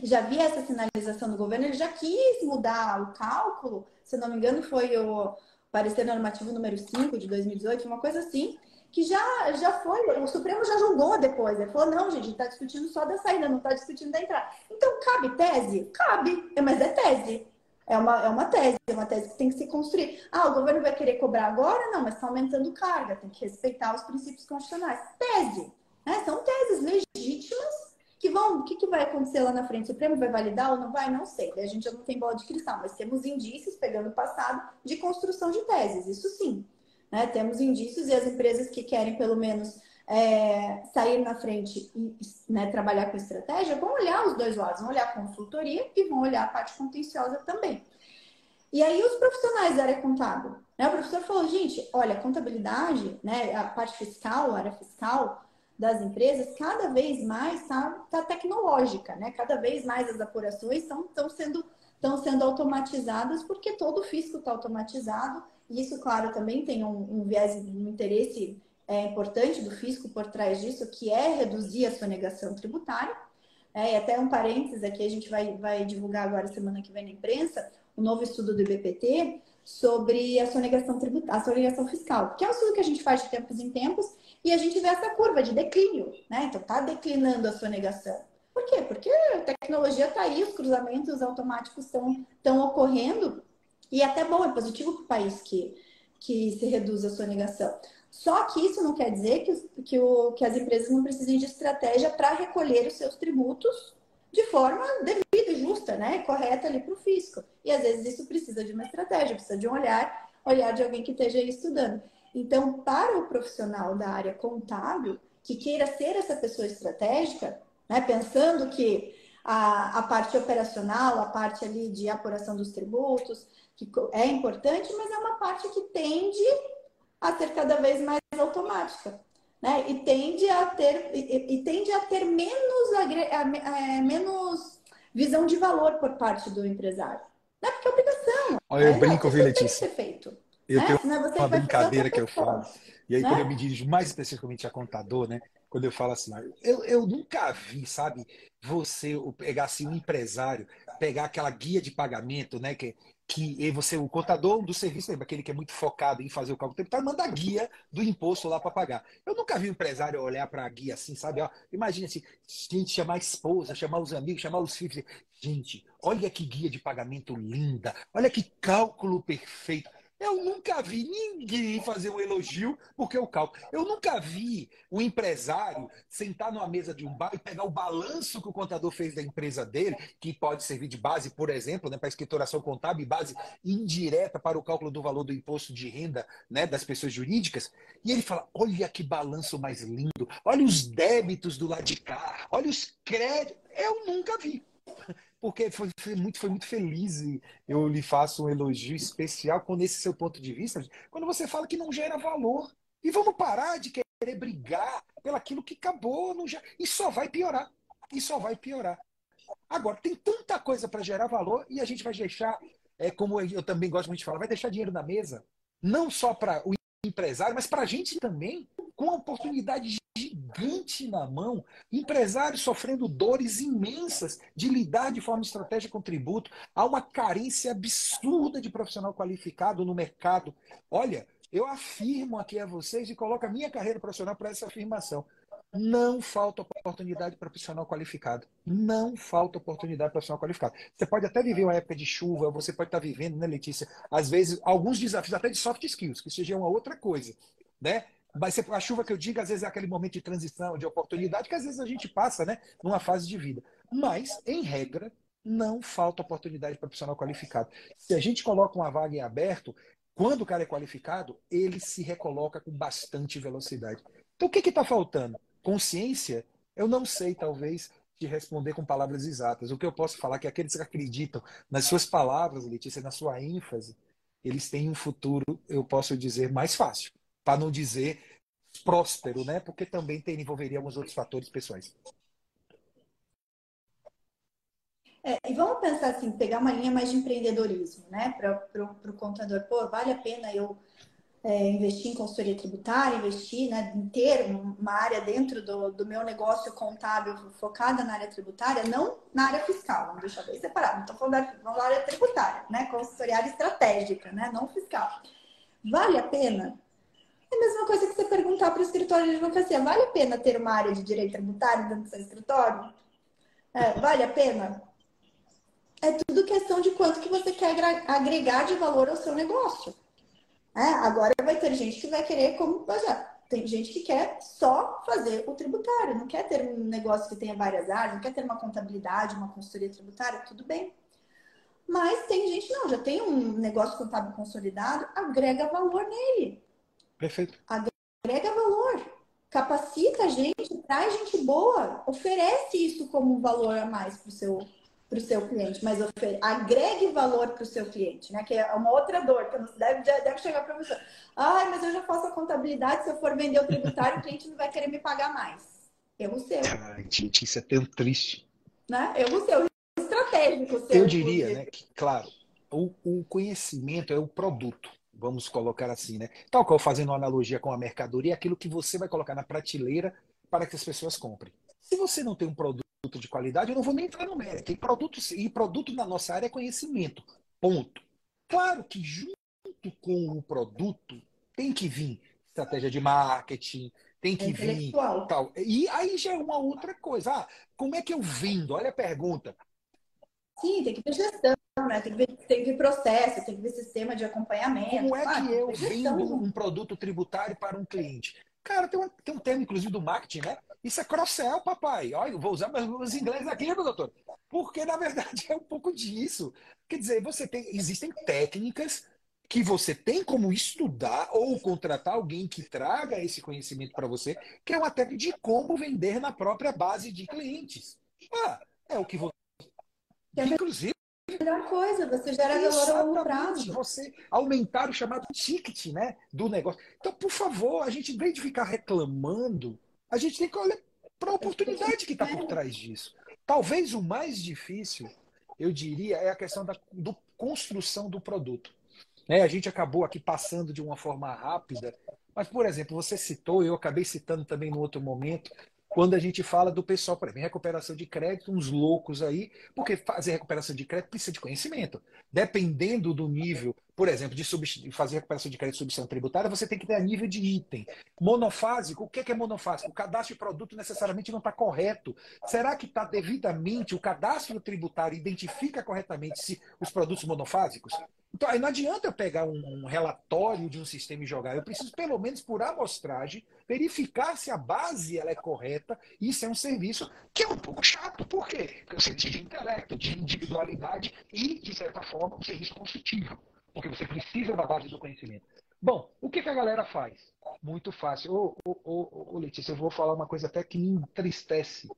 já havia essa sinalização do governo, ele já quis mudar o cálculo, se não me engano, foi o parecer normativo número 5 de 2018, uma coisa assim, que já, já foi, o Supremo já julgou depois. Ele falou, não, gente, está discutindo só da saída, não está discutindo da entrada. Então, cabe tese? Cabe, mas é tese. É uma, é uma tese, é uma tese que tem que se construir. Ah, o governo vai querer cobrar agora? Não, mas está aumentando carga, tem que respeitar os princípios constitucionais. Tese. Né? São teses legítimas que vão. O que, que vai acontecer lá na frente? O Supremo vai validar ou não vai? Não sei. a gente já não tem bola de cristal, mas temos indícios, pegando o passado, de construção de teses. Isso sim. Né? Temos indícios e as empresas que querem, pelo menos, é, sair na frente e né, trabalhar com estratégia vão olhar os dois lados, vão olhar a consultoria e vão olhar a parte contenciosa também. E aí os profissionais da área contábil, né? O professor falou, gente, olha, a contabilidade, né, a parte fiscal, a área fiscal das empresas, cada vez mais está tá tecnológica, né? Cada vez mais as apurações estão sendo, sendo automatizadas porque todo o fisco está automatizado isso, claro, também tem um, um viés, um interesse é, importante do fisco por trás disso, que é reduzir a sonegação tributária. É, e até um parênteses aqui, a gente vai, vai divulgar agora, semana que vem na imprensa, o um novo estudo do IBPT sobre a sonegação tributária, a sonegação fiscal, que é um estudo que a gente faz de tempos em tempos e a gente vê essa curva de declínio, né? Então, está declinando a sonegação. Por quê? Porque a tecnologia está aí, os cruzamentos automáticos estão ocorrendo e é até bom, é positivo para o país que, que se reduz a sonegação. Só que isso não quer dizer que, que, o, que as empresas não precisem de estratégia para recolher os seus tributos de forma devida e justa, né? Correta ali para o fisco. E às vezes isso precisa de uma estratégia, precisa de um olhar, olhar de alguém que esteja estudando. Então, para o profissional da área contábil, que queira ser essa pessoa estratégica, né, pensando que a, a parte operacional, a parte ali de apuração dos tributos, que é importante, mas é uma parte que tende a ser cada vez mais automática. Né? E tende a ter, e, e tende a ter menos, é, menos visão de valor por parte do empresário. Né? Porque é obrigação. Olha, eu né? brinco, viu, Letícia? Tem que ser feito. Eu né? tenho uma brincadeira que eu faço. E aí, né? quando eu me dirijo mais especificamente a contador, né? Quando eu falo assim, eu, eu nunca vi, sabe, você pegar assim, um empresário, pegar aquela guia de pagamento, né? Que, que você, o contador do serviço, lembra aquele que é muito focado em fazer o cálculo tributário, manda a guia do imposto lá para pagar. Eu nunca vi um empresário olhar para a guia assim, sabe? Ó, imagina assim, gente, chamar a esposa, chamar os amigos, chamar os filhos. Gente, olha que guia de pagamento linda, olha que cálculo perfeito. Eu nunca vi ninguém fazer um elogio porque o cálculo. Eu nunca vi o um empresário sentar numa mesa de um bar e pegar o balanço que o contador fez da empresa dele, que pode servir de base, por exemplo, né, para escrituração contábil, base indireta para o cálculo do valor do imposto de renda né, das pessoas jurídicas. E ele fala: olha que balanço mais lindo, olha os débitos do lado de cá, olha os créditos. Eu nunca vi porque foi, foi, muito, foi muito feliz e eu lhe faço um elogio especial com esse seu ponto de vista, quando você fala que não gera valor. E vamos parar de querer brigar pelaquilo que acabou, não gera... e só vai piorar. E só vai piorar. Agora, tem tanta coisa para gerar valor e a gente vai deixar, é, como eu também gosto muito de falar, vai deixar dinheiro na mesa, não só para o empresário, mas para a gente também, com a oportunidade gigante na mão, empresários sofrendo dores imensas de lidar de forma estratégica com tributo. Há uma carência absurda de profissional qualificado no mercado. Olha, eu afirmo aqui a vocês e coloco a minha carreira profissional para essa afirmação. Não falta oportunidade para profissional qualificado. Não falta oportunidade para profissional qualificado. Você pode até viver uma época de chuva, você pode estar vivendo, né, Letícia? Às vezes, alguns desafios até de soft skills, que seja uma outra coisa. Né? Mas a chuva que eu digo, às vezes, é aquele momento de transição, de oportunidade, que às vezes a gente passa né, numa fase de vida. Mas, em regra, não falta oportunidade para profissional qualificado. Se a gente coloca uma vaga em aberto, quando o cara é qualificado, ele se recoloca com bastante velocidade. Então, o que está faltando? Consciência? Eu não sei, talvez, te responder com palavras exatas. O que eu posso falar é que aqueles que acreditam nas suas palavras, Letícia, na sua ênfase, eles têm um futuro, eu posso dizer, mais fácil para não dizer próspero, né? Porque também tem, envolveria alguns outros fatores pessoais. É, e vamos pensar assim, pegar uma linha mais de empreendedorismo, né? Para o contador, pô, vale a pena eu é, investir em consultoria tributária, investir, né, ter uma área dentro do, do meu negócio contábil focada na área tributária, não na área fiscal, vamos deixar bem separado, não estou falando da, da área tributária, né? Consultoria estratégica, né? Não fiscal. Vale a pena? É a mesma coisa que você perguntar para o escritório de advocacia: vale a pena ter uma área de direito tributário dentro do seu escritório? É, vale a pena? É tudo questão de quanto que você quer agregar de valor ao seu negócio. É, agora vai ter gente que vai querer, como tem gente que quer só fazer o tributário, não quer ter um negócio que tenha várias áreas, não quer ter uma contabilidade, uma consultoria tributária, tudo bem. Mas tem gente, não, já tem um negócio contábil consolidado, agrega valor nele. Perfeito. Agrega valor, capacita a gente, traz gente boa, oferece isso como valor a mais para o seu, pro seu cliente, mas agregue valor para o seu cliente, né? Que é uma outra dor, que deve, deve chegar para você. Ai, mas eu já faço a contabilidade, se eu for vender o tributário, o cliente não vai querer me pagar mais. Erro seu. Ai, gente, isso é tão triste. Né? Erro seu, estratégico seu. Eu diria, né, que, claro, o, o conhecimento é o produto vamos colocar assim, né? Tal qual fazendo uma analogia com a mercadoria, aquilo que você vai colocar na prateleira para que as pessoas comprem. Se você não tem um produto de qualidade, eu não vou nem entrar no mérito. E produto, e produto na nossa área é conhecimento. Ponto. Claro que junto com o produto tem que vir estratégia de marketing, tem que é vir tal. E aí já é uma outra coisa. Ah, como é que eu vendo? Olha a pergunta. Sim, tem que ter gestão, né? Tem que ver, tem que ver processo, tem que ver sistema de acompanhamento. Como é que eu vendo um produto tributário para um cliente? Cara, tem um, tem um termo, inclusive, do marketing, né? Isso é cross-sell, papai. Olha, eu vou usar meus, meus ingleses aqui, meu doutor. Porque, na verdade, é um pouco disso. Quer dizer, você tem, existem técnicas que você tem como estudar ou contratar alguém que traga esse conhecimento para você, que é uma técnica de como vender na própria base de clientes. Ah, é o que você Inclusive. Melhor coisa, você gera valor a longo prazo. Você aumentar o chamado ticket né, do negócio. Então, por favor, a gente, em vez de ficar reclamando, a gente tem que olhar para a oportunidade que está por trás disso. Talvez o mais difícil, eu diria, é a questão da do construção do produto. Né? A gente acabou aqui passando de uma forma rápida, mas, por exemplo, você citou, eu acabei citando também no outro momento, quando a gente fala do pessoal, por exemplo, recuperação de crédito, uns loucos aí, porque fazer recuperação de crédito precisa de conhecimento. Dependendo do nível, por exemplo, de fazer recuperação de crédito de substituição tributária, você tem que ter a nível de item. Monofásico, o que é monofásico? O cadastro de produto necessariamente não está correto. Será que está devidamente, o cadastro tributário identifica corretamente se os produtos monofásicos? Então, aí não adianta eu pegar um, relatório de um sistema e jogar. Eu preciso, pelo menos por amostragem, verificar se a base ela é correta. Isso é um serviço que é um pouco chato. Por quê? Porque você precisa de intelecto, de individualidade e, de certa forma, um serviço consultivo. Porque você precisa da base do conhecimento. Bom, o que, que a galera faz? Muito fácil. Ô, ô, ô, ô, Letícia, eu vou falar uma coisa até que me entristece.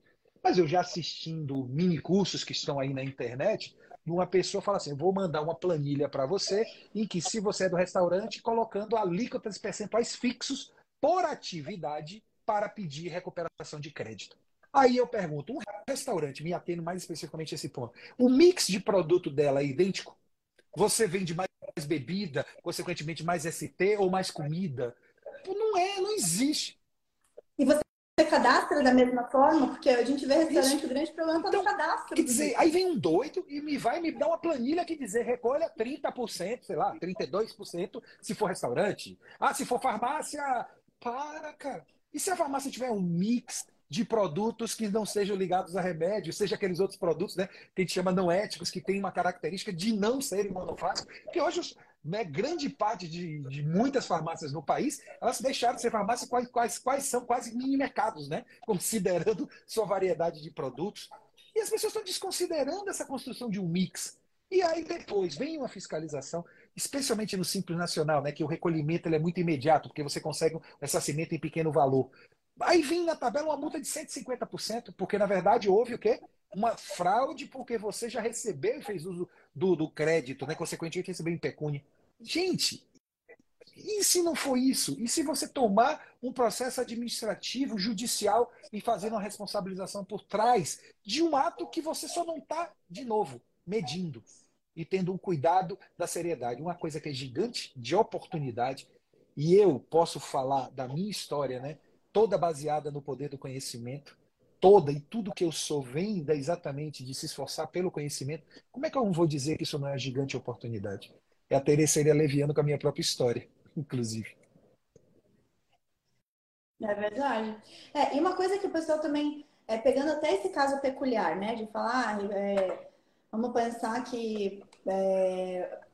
Mas eu já assistindo mini cursos que estão aí na internet, uma pessoa fala assim: vou mandar uma planilha para você, em que, se você é do restaurante, colocando alíquotas percentuais fixos por atividade para pedir recuperação de crédito. Aí eu pergunto: um restaurante, me atendo mais especificamente a esse ponto, o mix de produto dela é idêntico? Você vende mais bebida, consequentemente mais ST ou mais comida? Não é, não existe. E você você cadastra da mesma forma? Porque a gente vê restaurante, Isso. o grande problema está então, no cadastro. Quer dizer, aí vem um doido e me vai me dar uma planilha que dizer recolha 30%, sei lá, 32% se for restaurante. Ah, se for farmácia, para, cara. E se a farmácia tiver um mix de produtos que não sejam ligados a remédio, seja aqueles outros produtos, né, que a gente chama não éticos, que tem uma característica de não serem monofásicos, que hoje né, grande parte de, de, muitas farmácias no país, elas deixaram de ser farmácias quais, quais, quais são quase mini mercados, né? Considerando sua variedade de produtos. E as pessoas estão desconsiderando essa construção de um mix. E aí depois vem uma fiscalização, especialmente no Simples Nacional, né, que o recolhimento é muito imediato, porque você consegue um ressarcimento em pequeno valor. Aí vem na tabela uma multa de 150%, porque na verdade houve o quê? Uma fraude porque você já recebeu e fez uso do, do crédito, né? consequentemente recebeu em pecúnia. Gente, e se não for isso? E se você tomar um processo administrativo, judicial e fazer uma responsabilização por trás de um ato que você só não está, de novo, medindo e tendo um cuidado da seriedade? Uma coisa que é gigante de oportunidade. E eu posso falar da minha história, né? Toda baseada no poder do conhecimento, toda e tudo que eu sou vem exatamente de se esforçar pelo conhecimento. Como é que eu não vou dizer que isso não é gigante oportunidade? a Teresa seria leviano com a minha própria história, inclusive. É verdade. É, e uma coisa que o pessoal também, é, pegando até esse caso peculiar, né, de falar, é, vamos pensar que é,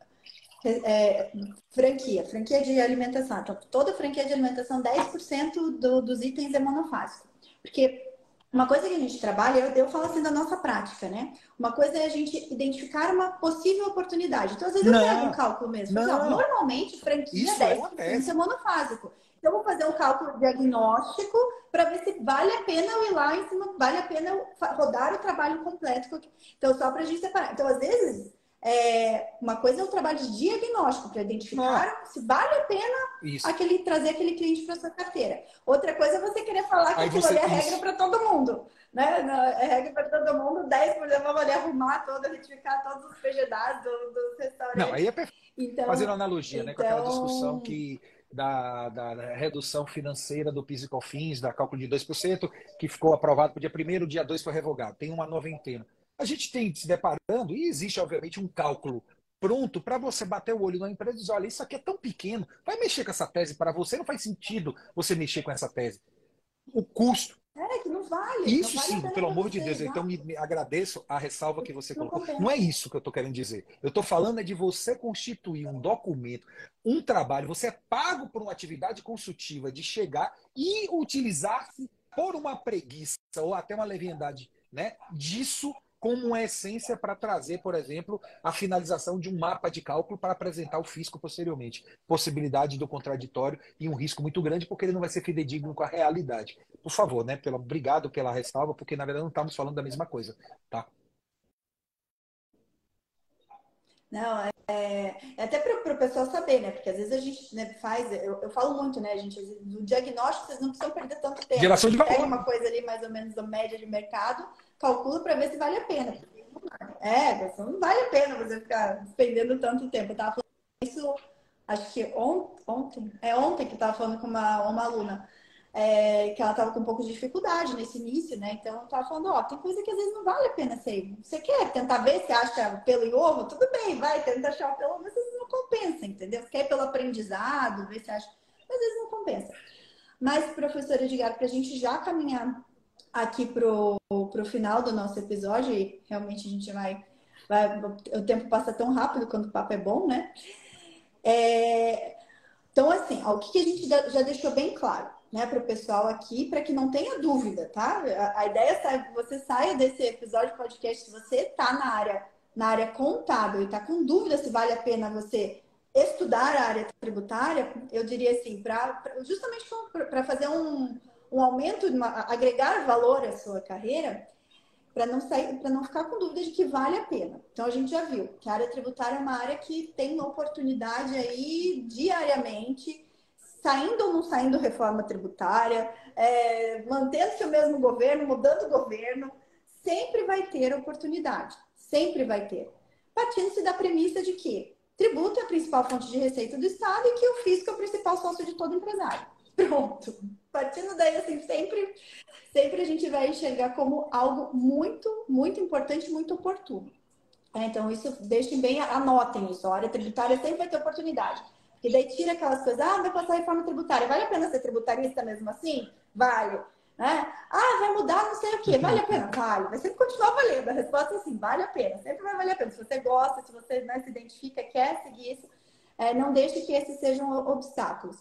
é, franquia, franquia de alimentação. Então, toda franquia de alimentação, 10% do, dos itens é monofásico. Porque uma coisa que a gente trabalha, eu, eu falo assim da nossa prática, né? Uma coisa é a gente identificar uma possível oportunidade. Então, às vezes, não, eu pego um cálculo mesmo. Não. normalmente, franquia Isso 10% é, é monofásico. Então, eu vou fazer um cálculo diagnóstico para ver se vale a pena eu ir lá em cima, vale a pena rodar o trabalho completo. Então, só para a gente separar. Então, às vezes, é, uma coisa é o trabalho de diagnóstico para identificar ah. se vale a pena aquele, trazer aquele cliente para sua carteira. Outra coisa é você querer falar que aquilo ali é regra para todo mundo. Né? é regra para todo mundo, 10% vamos ali arrumar todo, retificar todos os PGDAs do, dos restaurantes. Não, aí é perfeito. Então, Fazendo analogia então... né, com aquela então discussão que da, da, redução financeira do PIS e COFINS, da cálculo de 2%, que ficou aprovado para o dia 1 o dia 2 foi revogado. Tem uma noventena. A gente tem se deparando, e existe, obviamente, um cálculo pronto para você bater o olho na empresa e dizer: olha, isso aqui é tão pequeno, vai mexer com essa tese para você, não faz sentido você mexer com essa tese. O custo. É, que não vale. Isso não vale sim, pelo amor de Deus. Então, me, me, agradeço a ressalva que você colocou. Não é isso que eu estou querendo dizer. Eu estou falando é de você constituir um documento, um trabalho. Você é pago por uma atividade consultiva de chegar e utilizar-se por uma preguiça ou até uma leviandade né, disso como uma essência para trazer, por exemplo, a finalização de um mapa de cálculo para apresentar ao fisco posteriormente. Possibilidade do contraditório e um risco muito grande, porque ele não vai ser fidedigno com a realidade. Por favor, né? Pela, obrigado pela ressalva, porque na verdade não estamos falando da mesma coisa, tá? Não, é, é até para o pessoal saber, né? Porque às vezes a gente né, faz, eu, eu falo muito, né, gente? No diagnóstico, vocês não precisam perder tanto tempo. Geração de valor. Pega uma coisa ali mais ou menos da média de mercado, calcula para ver se vale a pena. É, não vale a pena você ficar despendendo tanto tempo. Eu tava isso, acho que on, ontem, é ontem que eu estava falando com uma, uma aluna. É, que ela estava com um pouco de dificuldade nesse início, né? Então eu estava falando, ó, tem coisa que às vezes não vale a pena ser. Você quer tentar ver se acha pelo em ovo? Tudo bem, vai, tenta achar o pelo, mas às vezes não compensa, entendeu? Você quer pelo aprendizado, ver se acha, mas às vezes não compensa. Mas, professora Edgar, para a gente já caminhar aqui pro, pro final do nosso episódio, e realmente a gente vai, vai o tempo passa tão rápido quando o papo é bom, né? É, então, assim, ó, o que a gente já deixou bem claro? né, para o pessoal aqui, para que não tenha dúvida, tá? A, a ideia é que você saia desse episódio podcast, se você está na área, na área contábil e está com dúvida se vale a pena você estudar a área tributária, eu diria assim, pra, justamente para fazer um, um aumento, uma, agregar valor à sua carreira, para não sair, para não ficar com dúvida de que vale a pena. Então a gente já viu que a área tributária é uma área que tem oportunidade aí diariamente saindo ou não saindo reforma tributária, é, mantendo-se o mesmo governo, mudando o governo, sempre vai ter oportunidade, sempre vai ter. Partindo-se da premissa de que tributo é a principal fonte de receita do Estado e que o fisco é o principal sócio de todo empresário. Pronto. Partindo daí, assim, sempre, sempre a gente vai enxergar como algo muito, muito importante, muito oportuno. É, então, isso deixem bem, anotem isso. A área tributária sempre vai ter oportunidade. E daí tira aquelas coisas, ah, vai passar reforma tributária, vale a pena ser tributarista mesmo assim? Vale. Né? Ah, vai mudar não sei o quê, vale a pena? Vale. Vai sempre continuar valendo. A resposta é assim, vale a pena, sempre vai valer a pena. Se você gosta, se você né, se identifica, quer seguir isso, é, não deixe que esses sejam obstáculos.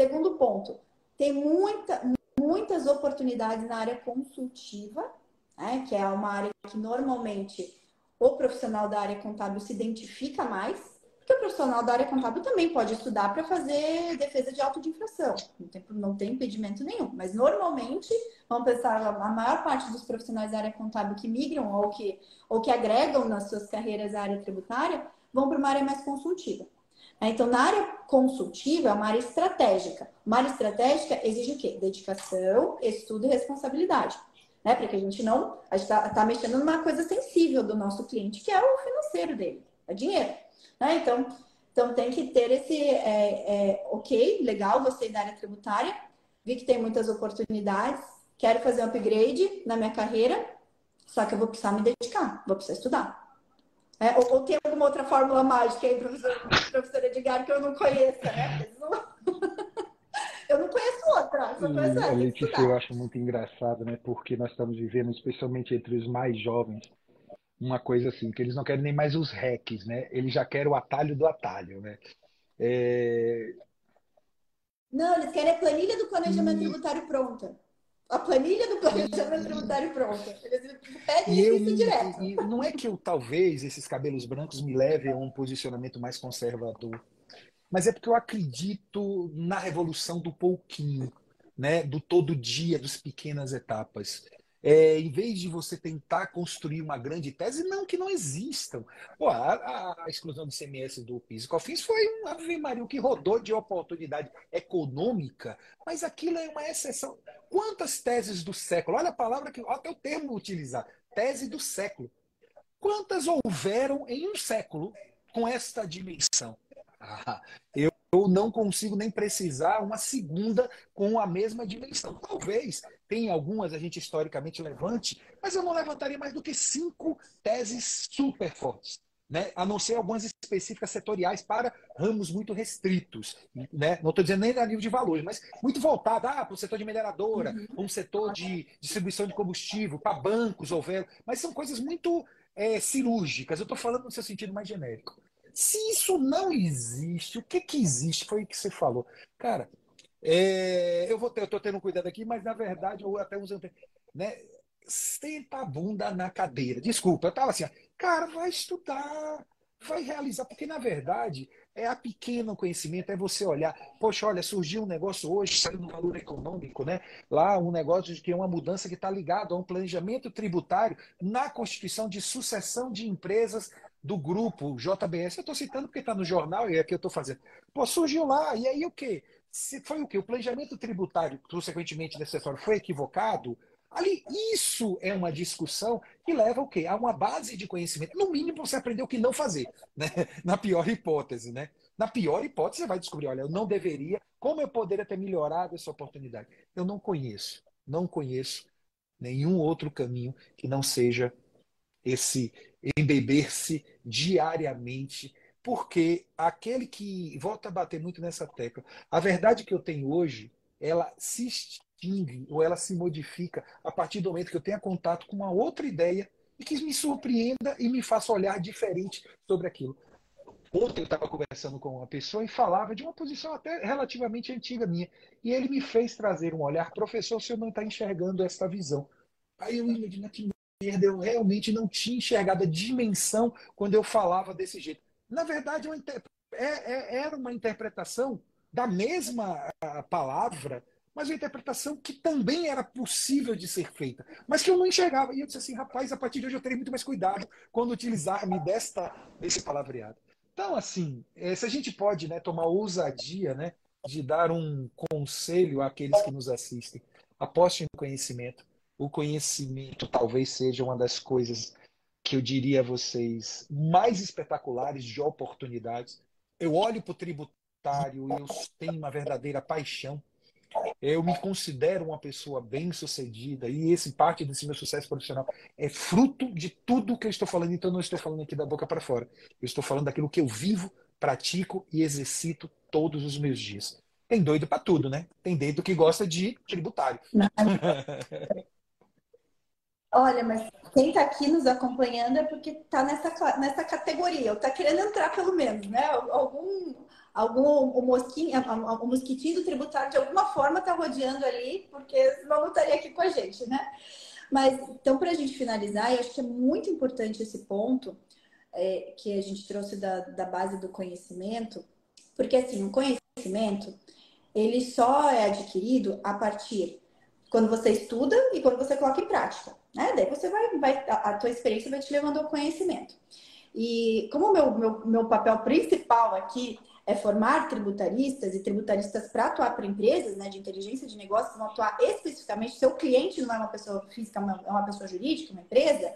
Segundo ponto, tem muita, muitas oportunidades na área consultiva, né, que é uma área que normalmente o profissional da área contábil se identifica mais, que o profissional da área contábil também pode estudar para fazer defesa de auto de infração. Não tem, não tem impedimento nenhum. Mas normalmente, vamos pensar, a maior parte dos profissionais da área contábil que migram ou que, ou que agregam nas suas carreiras a área tributária, vão para uma área mais consultiva. Então, na área consultiva, é uma área estratégica. Uma área estratégica exige o quê? Dedicação, estudo e responsabilidade. Né? Para que a gente não. Está tá mexendo numa coisa sensível do nosso cliente, que é o financeiro dele, é dinheiro. Né? Então, então tem que ter esse é, é, ok, legal, gostei da área tributária, vi que tem muitas oportunidades, quero fazer um upgrade na minha carreira, só que eu vou precisar me dedicar, vou precisar estudar. É, ou, ou, tem alguma outra fórmula mágica aí, professor, professor Edgar, que eu não conheça, né? eu não conheço outra, só conheço essa. Letícia, eu acho muito engraçado, né? Porque nós estamos vivendo, especialmente entre os mais jovens, uma coisa assim, que eles não querem nem mais os hacks, né? Eles já querem o atalho do atalho, né? É... Não, eles querem a planilha do planejamento e... tributário pronta. A planilha do planejamento tributário pronta. Eles pedem e isso direto. E não é que eu, talvez, esses cabelos brancos me levem a um posicionamento mais conservador, mas é porque eu acredito na revolução do pouquinho, né? do todo dia, das pequenas etapas. É, em vez de você tentar construir uma grande tese, não que não existam. Pô, a, a, exclusão do CMS do PIS e COFINS foi um Ave Maria que rodou de oportunidade econômica, mas aquilo é uma exceção. Quantas teses do século? Olha a palavra que até o termo utilizar, tese do século. Quantas houveram em um século com esta dimensão? Ah, eu eu não consigo nem precisar uma segunda com a mesma dimensão. Talvez tenha algumas a gente historicamente levante, mas eu não levantaria mais do que cinco teses super fortes. Né? a não ser algumas específicas setoriais para ramos muito restritos. Né? Não estou dizendo nem a nível de valores, mas muito voltado ah, para o setor de mineradora, uhum. um setor de distribuição de combustível, para bancos, houver, mas são coisas muito é, cirúrgicas. Eu estou falando no seu sentido mais genérico. Se isso não existe, o que, que existe? Foi o que você falou. Cara, é, eu vou ter, eu tô tendo cuidado aqui, mas na verdade, eu até usando. Né, senta a bunda na cadeira. Desculpa, eu tava assim, cara, vai estudar, vai realizar, porque na verdade é a pequeno conhecimento, é você olhar, poxa, olha, surgiu um negócio hoje, saiu no valor econômico, né? Lá um negócio de que é uma mudança que está ligado a um planejamento tributário na constituição de sucessão de empresas do grupo JBS. Eu estou citando porque está no jornal e é que eu estou fazendo. Pô, surgiu lá, e aí o quê? Se foi o quê? O planejamento tributário, consequentemente, necessário foi equivocado? Ali, isso é uma discussão que leva o quê? A uma base de conhecimento. No mínimo, você aprendeu o que não fazer, né? na pior hipótese. Né? Na pior hipótese, você vai descobrir, olha, eu não deveria, como eu poderia ter melhorado essa oportunidade? Eu não conheço, não conheço nenhum outro caminho que não seja esse embeber-se diariamente, porque aquele que volta a bater muito nessa tecla, a verdade que eu tenho hoje, ela se extingue ou ela se modifica a partir do momento que eu tenha contato com uma outra ideia e que me surpreenda e me faça olhar diferente sobre aquilo. Ontem eu estava conversando com uma pessoa e falava de uma posição até relativamente antiga minha. E ele me fez trazer um olhar, professor, você não está enxergando essa visão. Aí eu imagino que eu realmente não tinha enxergado a dimensão quando eu falava desse jeito. Na verdade, é, é, era uma interpretação da mesma palavra, mas uma interpretação que também era possível de ser feita, mas que eu não enxergava. E eu disse assim, rapaz, a partir de hoje eu terei muito mais cuidado quando utilizar-me desta, desse palavreado. Então, assim, eh, se a gente pode né, tomar ousadia né, de dar um conselho àqueles que nos assistem, aposte no conhecimento. O conhecimento talvez seja uma das coisas que eu diria a vocês mais espetaculares de oportunidades. Eu olho para o tributário e eu tenho uma verdadeira paixão eu me considero uma pessoa bem-sucedida e esse parte desse meu sucesso profissional é fruto de tudo que eu estou falando. Então, não estou falando aqui da boca para fora. Eu estou falando daquilo que eu vivo, pratico e exercito todos os meus dias. Tem doido para tudo, né? Tem doido que gosta de tributário. Olha, mas quem está aqui nos acompanhando é porque está nessa, nessa categoria, ou está querendo entrar pelo menos, né? Algum, algum o mosquinho, o mosquitinho do tributário de alguma forma está rodeando ali, porque não estaria aqui com a gente, né? Mas então, para a gente finalizar, eu acho que é muito importante esse ponto é, que a gente trouxe da, da base do conhecimento, porque assim, o conhecimento ele só é adquirido a partir quando você estuda e quando você coloca em prática, né? Daí você vai, vai a tua experiência vai te levando ao conhecimento. E como o meu, meu, meu papel principal aqui é formar tributaristas e tributaristas para atuar para empresas né, de inteligência de negócios, vão atuar especificamente, seu cliente não é uma pessoa física, é uma pessoa jurídica, uma empresa.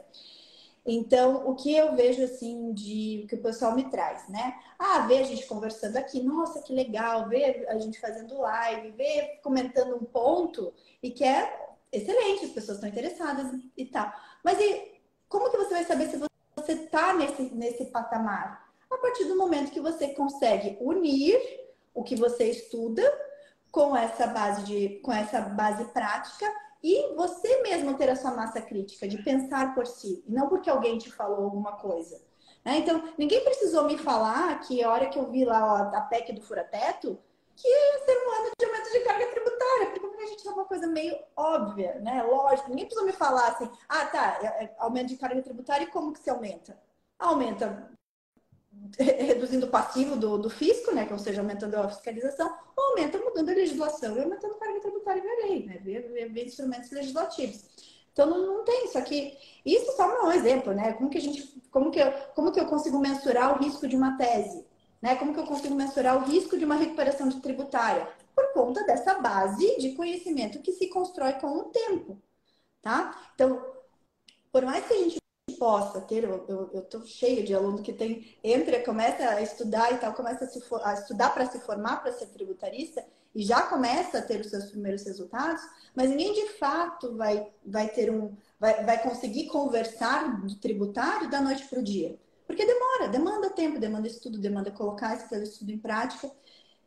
Então, o que eu vejo assim de que o pessoal me traz, né? Ah, vê a gente conversando aqui, nossa, que legal, vê a gente fazendo live, vê comentando um ponto e que é excelente, as pessoas estão interessadas e tal. Mas e como que você vai saber se você está nesse, nesse patamar? a partir do momento que você consegue unir o que você estuda com essa base de com essa base prática e você mesmo ter a sua massa crítica de pensar por si, e não porque alguém te falou alguma coisa. Né? Então, ninguém precisou me falar que a hora que eu vi lá ó, a PEC do fura-teto, que ia ser um ano de aumento de carga tributária, porque a gente é uma coisa meio óbvia, né? Lógico, ninguém precisou me falar assim, ah, tá, é, é aumento de carga tributária e como que se aumenta? Aumenta reduzindo o passivo do, do fisco, né, que ou seja, aumentando a fiscalização, ou aumenta mudando a legislação e aumentando a carga tributária via lei, né, via, via, via instrumentos legislativos. Então não, não tem isso aqui. Isso só é um exemplo, né? Como que a gente, como que eu, como que eu consigo mensurar o risco de uma tese, né? Como que eu consigo mensurar o risco de uma recuperação de tributária? Por conta dessa base de conhecimento que se constrói com o tempo, tá? Então, por mais que a gente possa ter, eu, estou cheio de aluno que tem, entra, começa a estudar e tal, começa a, se a estudar para se formar para ser tributarista e já começa a ter os seus primeiros resultados, mas ninguém de fato vai, vai ter um, vai, vai conseguir conversar do tributário da noite para o dia. Porque demora, demanda tempo, demanda estudo, demanda colocar esse estudo em prática.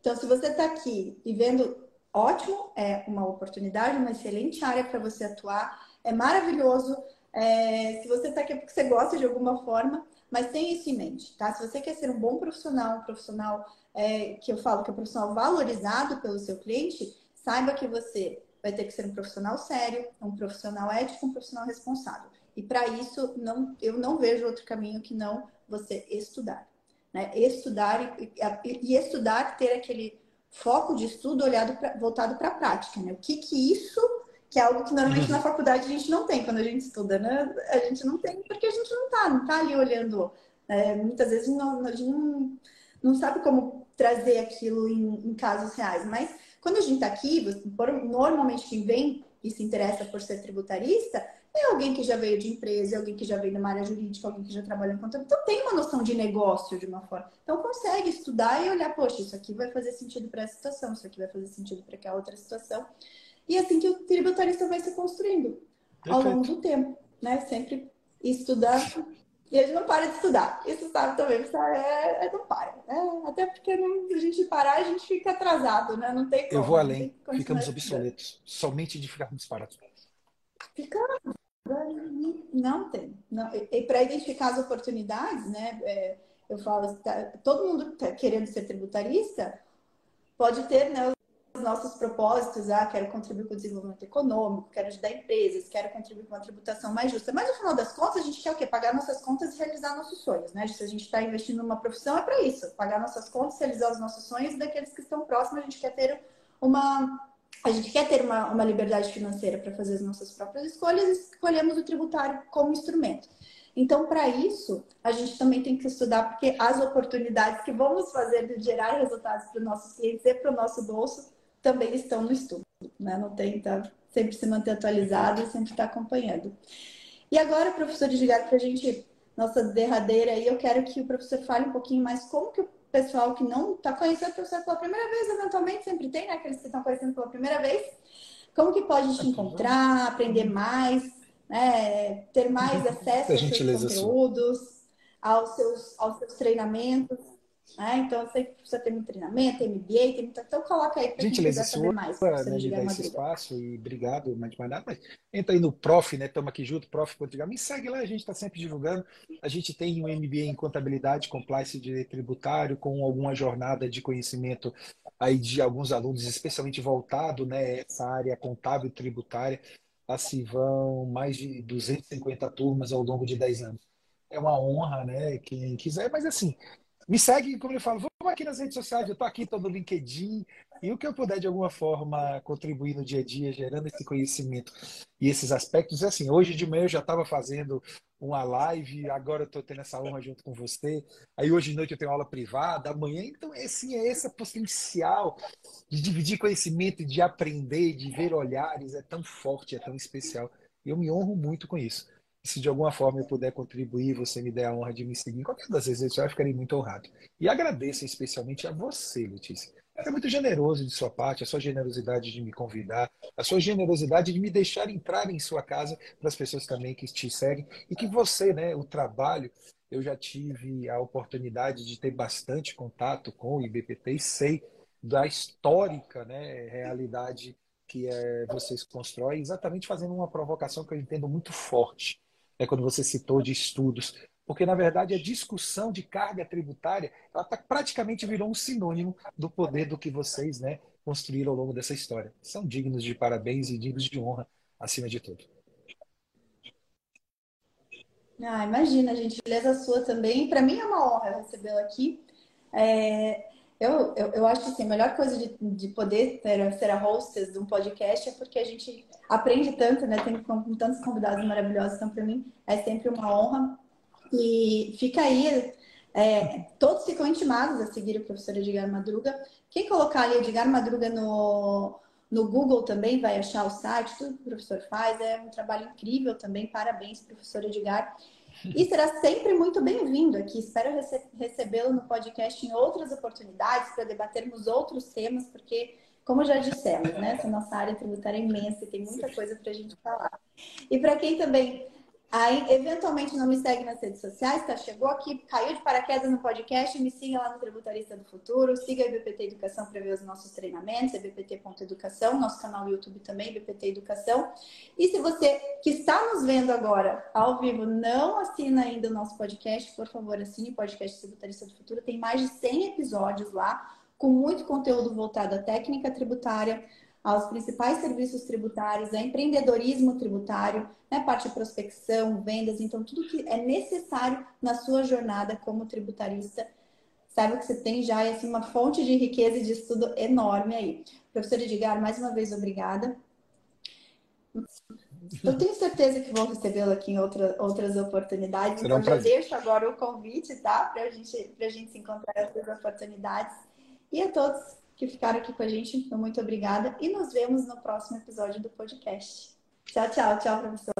Então, se você está aqui e vendo, ótimo, é uma oportunidade, uma excelente área para você atuar, é maravilhoso é, se você está aqui é porque você gosta de alguma forma, mas tenha isso em mente, tá? Se você quer ser um bom profissional, um profissional é, que eu falo que é um profissional valorizado pelo seu cliente, saiba que você vai ter que ser um profissional sério, um profissional ético, um profissional responsável. E para isso, não, eu não vejo outro caminho que não você estudar. Né? Estudar e, e, estudar, ter aquele foco de estudo olhado pra, voltado para a prática. Né? O que, que isso que é algo que normalmente na faculdade a gente não tem quando a gente estuda, né? A gente não tem porque a gente não tá, não tá ali olhando. É, muitas vezes não, a gente não, não sabe como trazer aquilo em, em casos reais. Mas quando a gente está aqui, normalmente quem vem e se interessa por ser tributarista, é alguém que já veio de empresa, é alguém que já veio de uma área jurídica, alguém que já trabalhou em contabilidade. Então tem uma noção de negócio de uma forma. Então consegue estudar e olhar, poxa, isso aqui vai fazer sentido para essa situação, isso aqui vai fazer sentido para aquela outra situação. E é assim que o tributarista vai se construindo Perfeito. ao longo do tempo, né? Sempre estudar e a gente não para de estudar. Isso sabe também, é, é não para. Né? Até porque não, a gente parar, a gente fica atrasado, né? Não tem como. Eu vou além. Ficamos obsoletos. Somente de ficarmos parados. Ficamos. Não tem. Não. E, para identificar as oportunidades, né? É, eu falo, tá, todo mundo tá querendo ser tributarista pode ter né, os nossos propósitos, ah, quero contribuir com o desenvolvimento econômico, quero ajudar empresas, quero contribuir com uma tributação mais justa. Mas no final das contas, a gente quer o quê? Pagar nossas contas e realizar nossos sonhos, né? Se a gente está investindo numa profissão, é para isso, pagar nossas contas, realizar os nossos sonhos daqueles que estão próximos, a gente quer ter uma a gente quer ter uma, uma liberdade financeira para fazer as nossas próprias escolhas escolhemos o tributário como instrumento. Então, para isso, a gente também tem que estudar, porque as oportunidades que vamos fazer de gerar resultados para os nossos clientes e para o nosso bolso também estão no estudo, né? Não tem, tá sempre se manter atualizado e sempre estar tá acompanhando. E agora, professor Edgar, para a gente, nossa derradeira aí, eu quero que o professor fale um pouquinho mais como que o pessoal que não está conhecendo o professor pela primeira vez, eventualmente sempre tem, né? Aqueles que estão conhecendo pela primeira vez, como que pode te encontrar, aprender mais, né? ter mais acesso aos seus conteúdos, aos seus, aos seus treinamentos. Né? Então, que precisa ter muito treinamento, MBA, tem então coloca aí para quem quiser saber mais. Né, de dar esse espaço e obrigado, mais mais nada, mas entra aí no Prof, né? Estamos aqui junto, Prof. Me segue lá, a gente está sempre divulgando. A gente tem um MBA em contabilidade, compliance e direito tributário, com alguma jornada de conhecimento aí de alguns alunos, especialmente voltado, né? Essa área contábil tributária. Assim vão mais de 250 turmas ao longo de 10 anos. É uma honra, né? Quem quiser, mas assim, me segue, como eu falo, vamos aqui nas redes sociais, eu estou aqui, estou no LinkedIn, e o que eu puder de alguma forma contribuir no dia a dia, gerando esse conhecimento e esses aspectos. Assim, hoje de manhã eu já estava fazendo uma live, agora eu estou tendo essa honra junto com você. Aí hoje de noite eu tenho aula privada, amanhã, então assim, é esse potencial de dividir conhecimento, de aprender, de ver olhares, é tão forte, é tão especial. Eu me honro muito com isso se de alguma forma eu puder contribuir, você me der a honra de me seguir em qualquer das vezes, eu ficaria muito honrado. E agradeço especialmente a você, Letícia. É muito generoso de sua parte, a sua generosidade de me convidar, a sua generosidade de me deixar entrar em sua casa para as pessoas também que te seguem e que você, né, o trabalho, eu já tive a oportunidade de ter bastante contato com o IBPT e sei da histórica, né, realidade que é, vocês constroem, exatamente fazendo uma provocação que eu entendo muito forte é quando você citou de estudos, porque na verdade a discussão de carga tributária ela tá, praticamente virou um sinônimo do poder do que vocês né, construíram ao longo dessa história. São dignos de parabéns e dignos de honra, acima de tudo. Ah, imagina, gentileza sua também. Para mim é uma honra recebê-lo aqui. É, eu, eu, eu, acho que assim, a melhor coisa de, de poder ter, ser a hostess de um podcast é porque a gente aprende tanto, né? Tem com, tantos convidados maravilhosos, então para mim é sempre uma honra. E fica aí, é, todos ficam intimados a seguir o professor Edgar Madruga. Quem colocar ali Edgar Madruga no, no Google também vai achar o site, tudo que o professor faz, é um trabalho incrível também. Parabéns, professor Edgar. E será sempre muito bem-vindo aqui. Espero rece recebê-lo no podcast em outras oportunidades para debatermos outros temas, porque, como já dissemos, né, essa nossa área tributária é imensa e tem muita coisa para a gente falar. E para quem também Aí, eventualmente, não me segue nas redes sociais, tá? Chegou aqui, caiu de paraquedas no podcast, me siga lá no Tributarista do Futuro, siga a BPT Educação para ver os nossos treinamentos, é bpt.educação, nosso canal no YouTube também, BPT Educação. E se você que está nos vendo agora ao vivo não assina ainda o nosso podcast, por favor, assine o podcast Tributarista do Futuro. Tem mais de 100 episódios lá, com muito conteúdo voltado à técnica tributária, aos principais serviços tributários, a empreendedorismo tributário, né, parte de prospecção, vendas, então tudo que é necessário na sua jornada como tributarista. Saiba que você tem já assim, uma fonte de riqueza e de estudo enorme aí. Professor Edgar, mais uma vez, obrigada. Eu tenho certeza que vou recebê-lo aqui em outra, outras oportunidades. Será então, um já deixo agora o convite, tá? Para a gente, a gente se encontrar em outras oportunidades. E a todos que ficaram aqui com a gente. Muito obrigada e nos vemos no próximo episódio do podcast. Tchau, tchau, tchau, professor.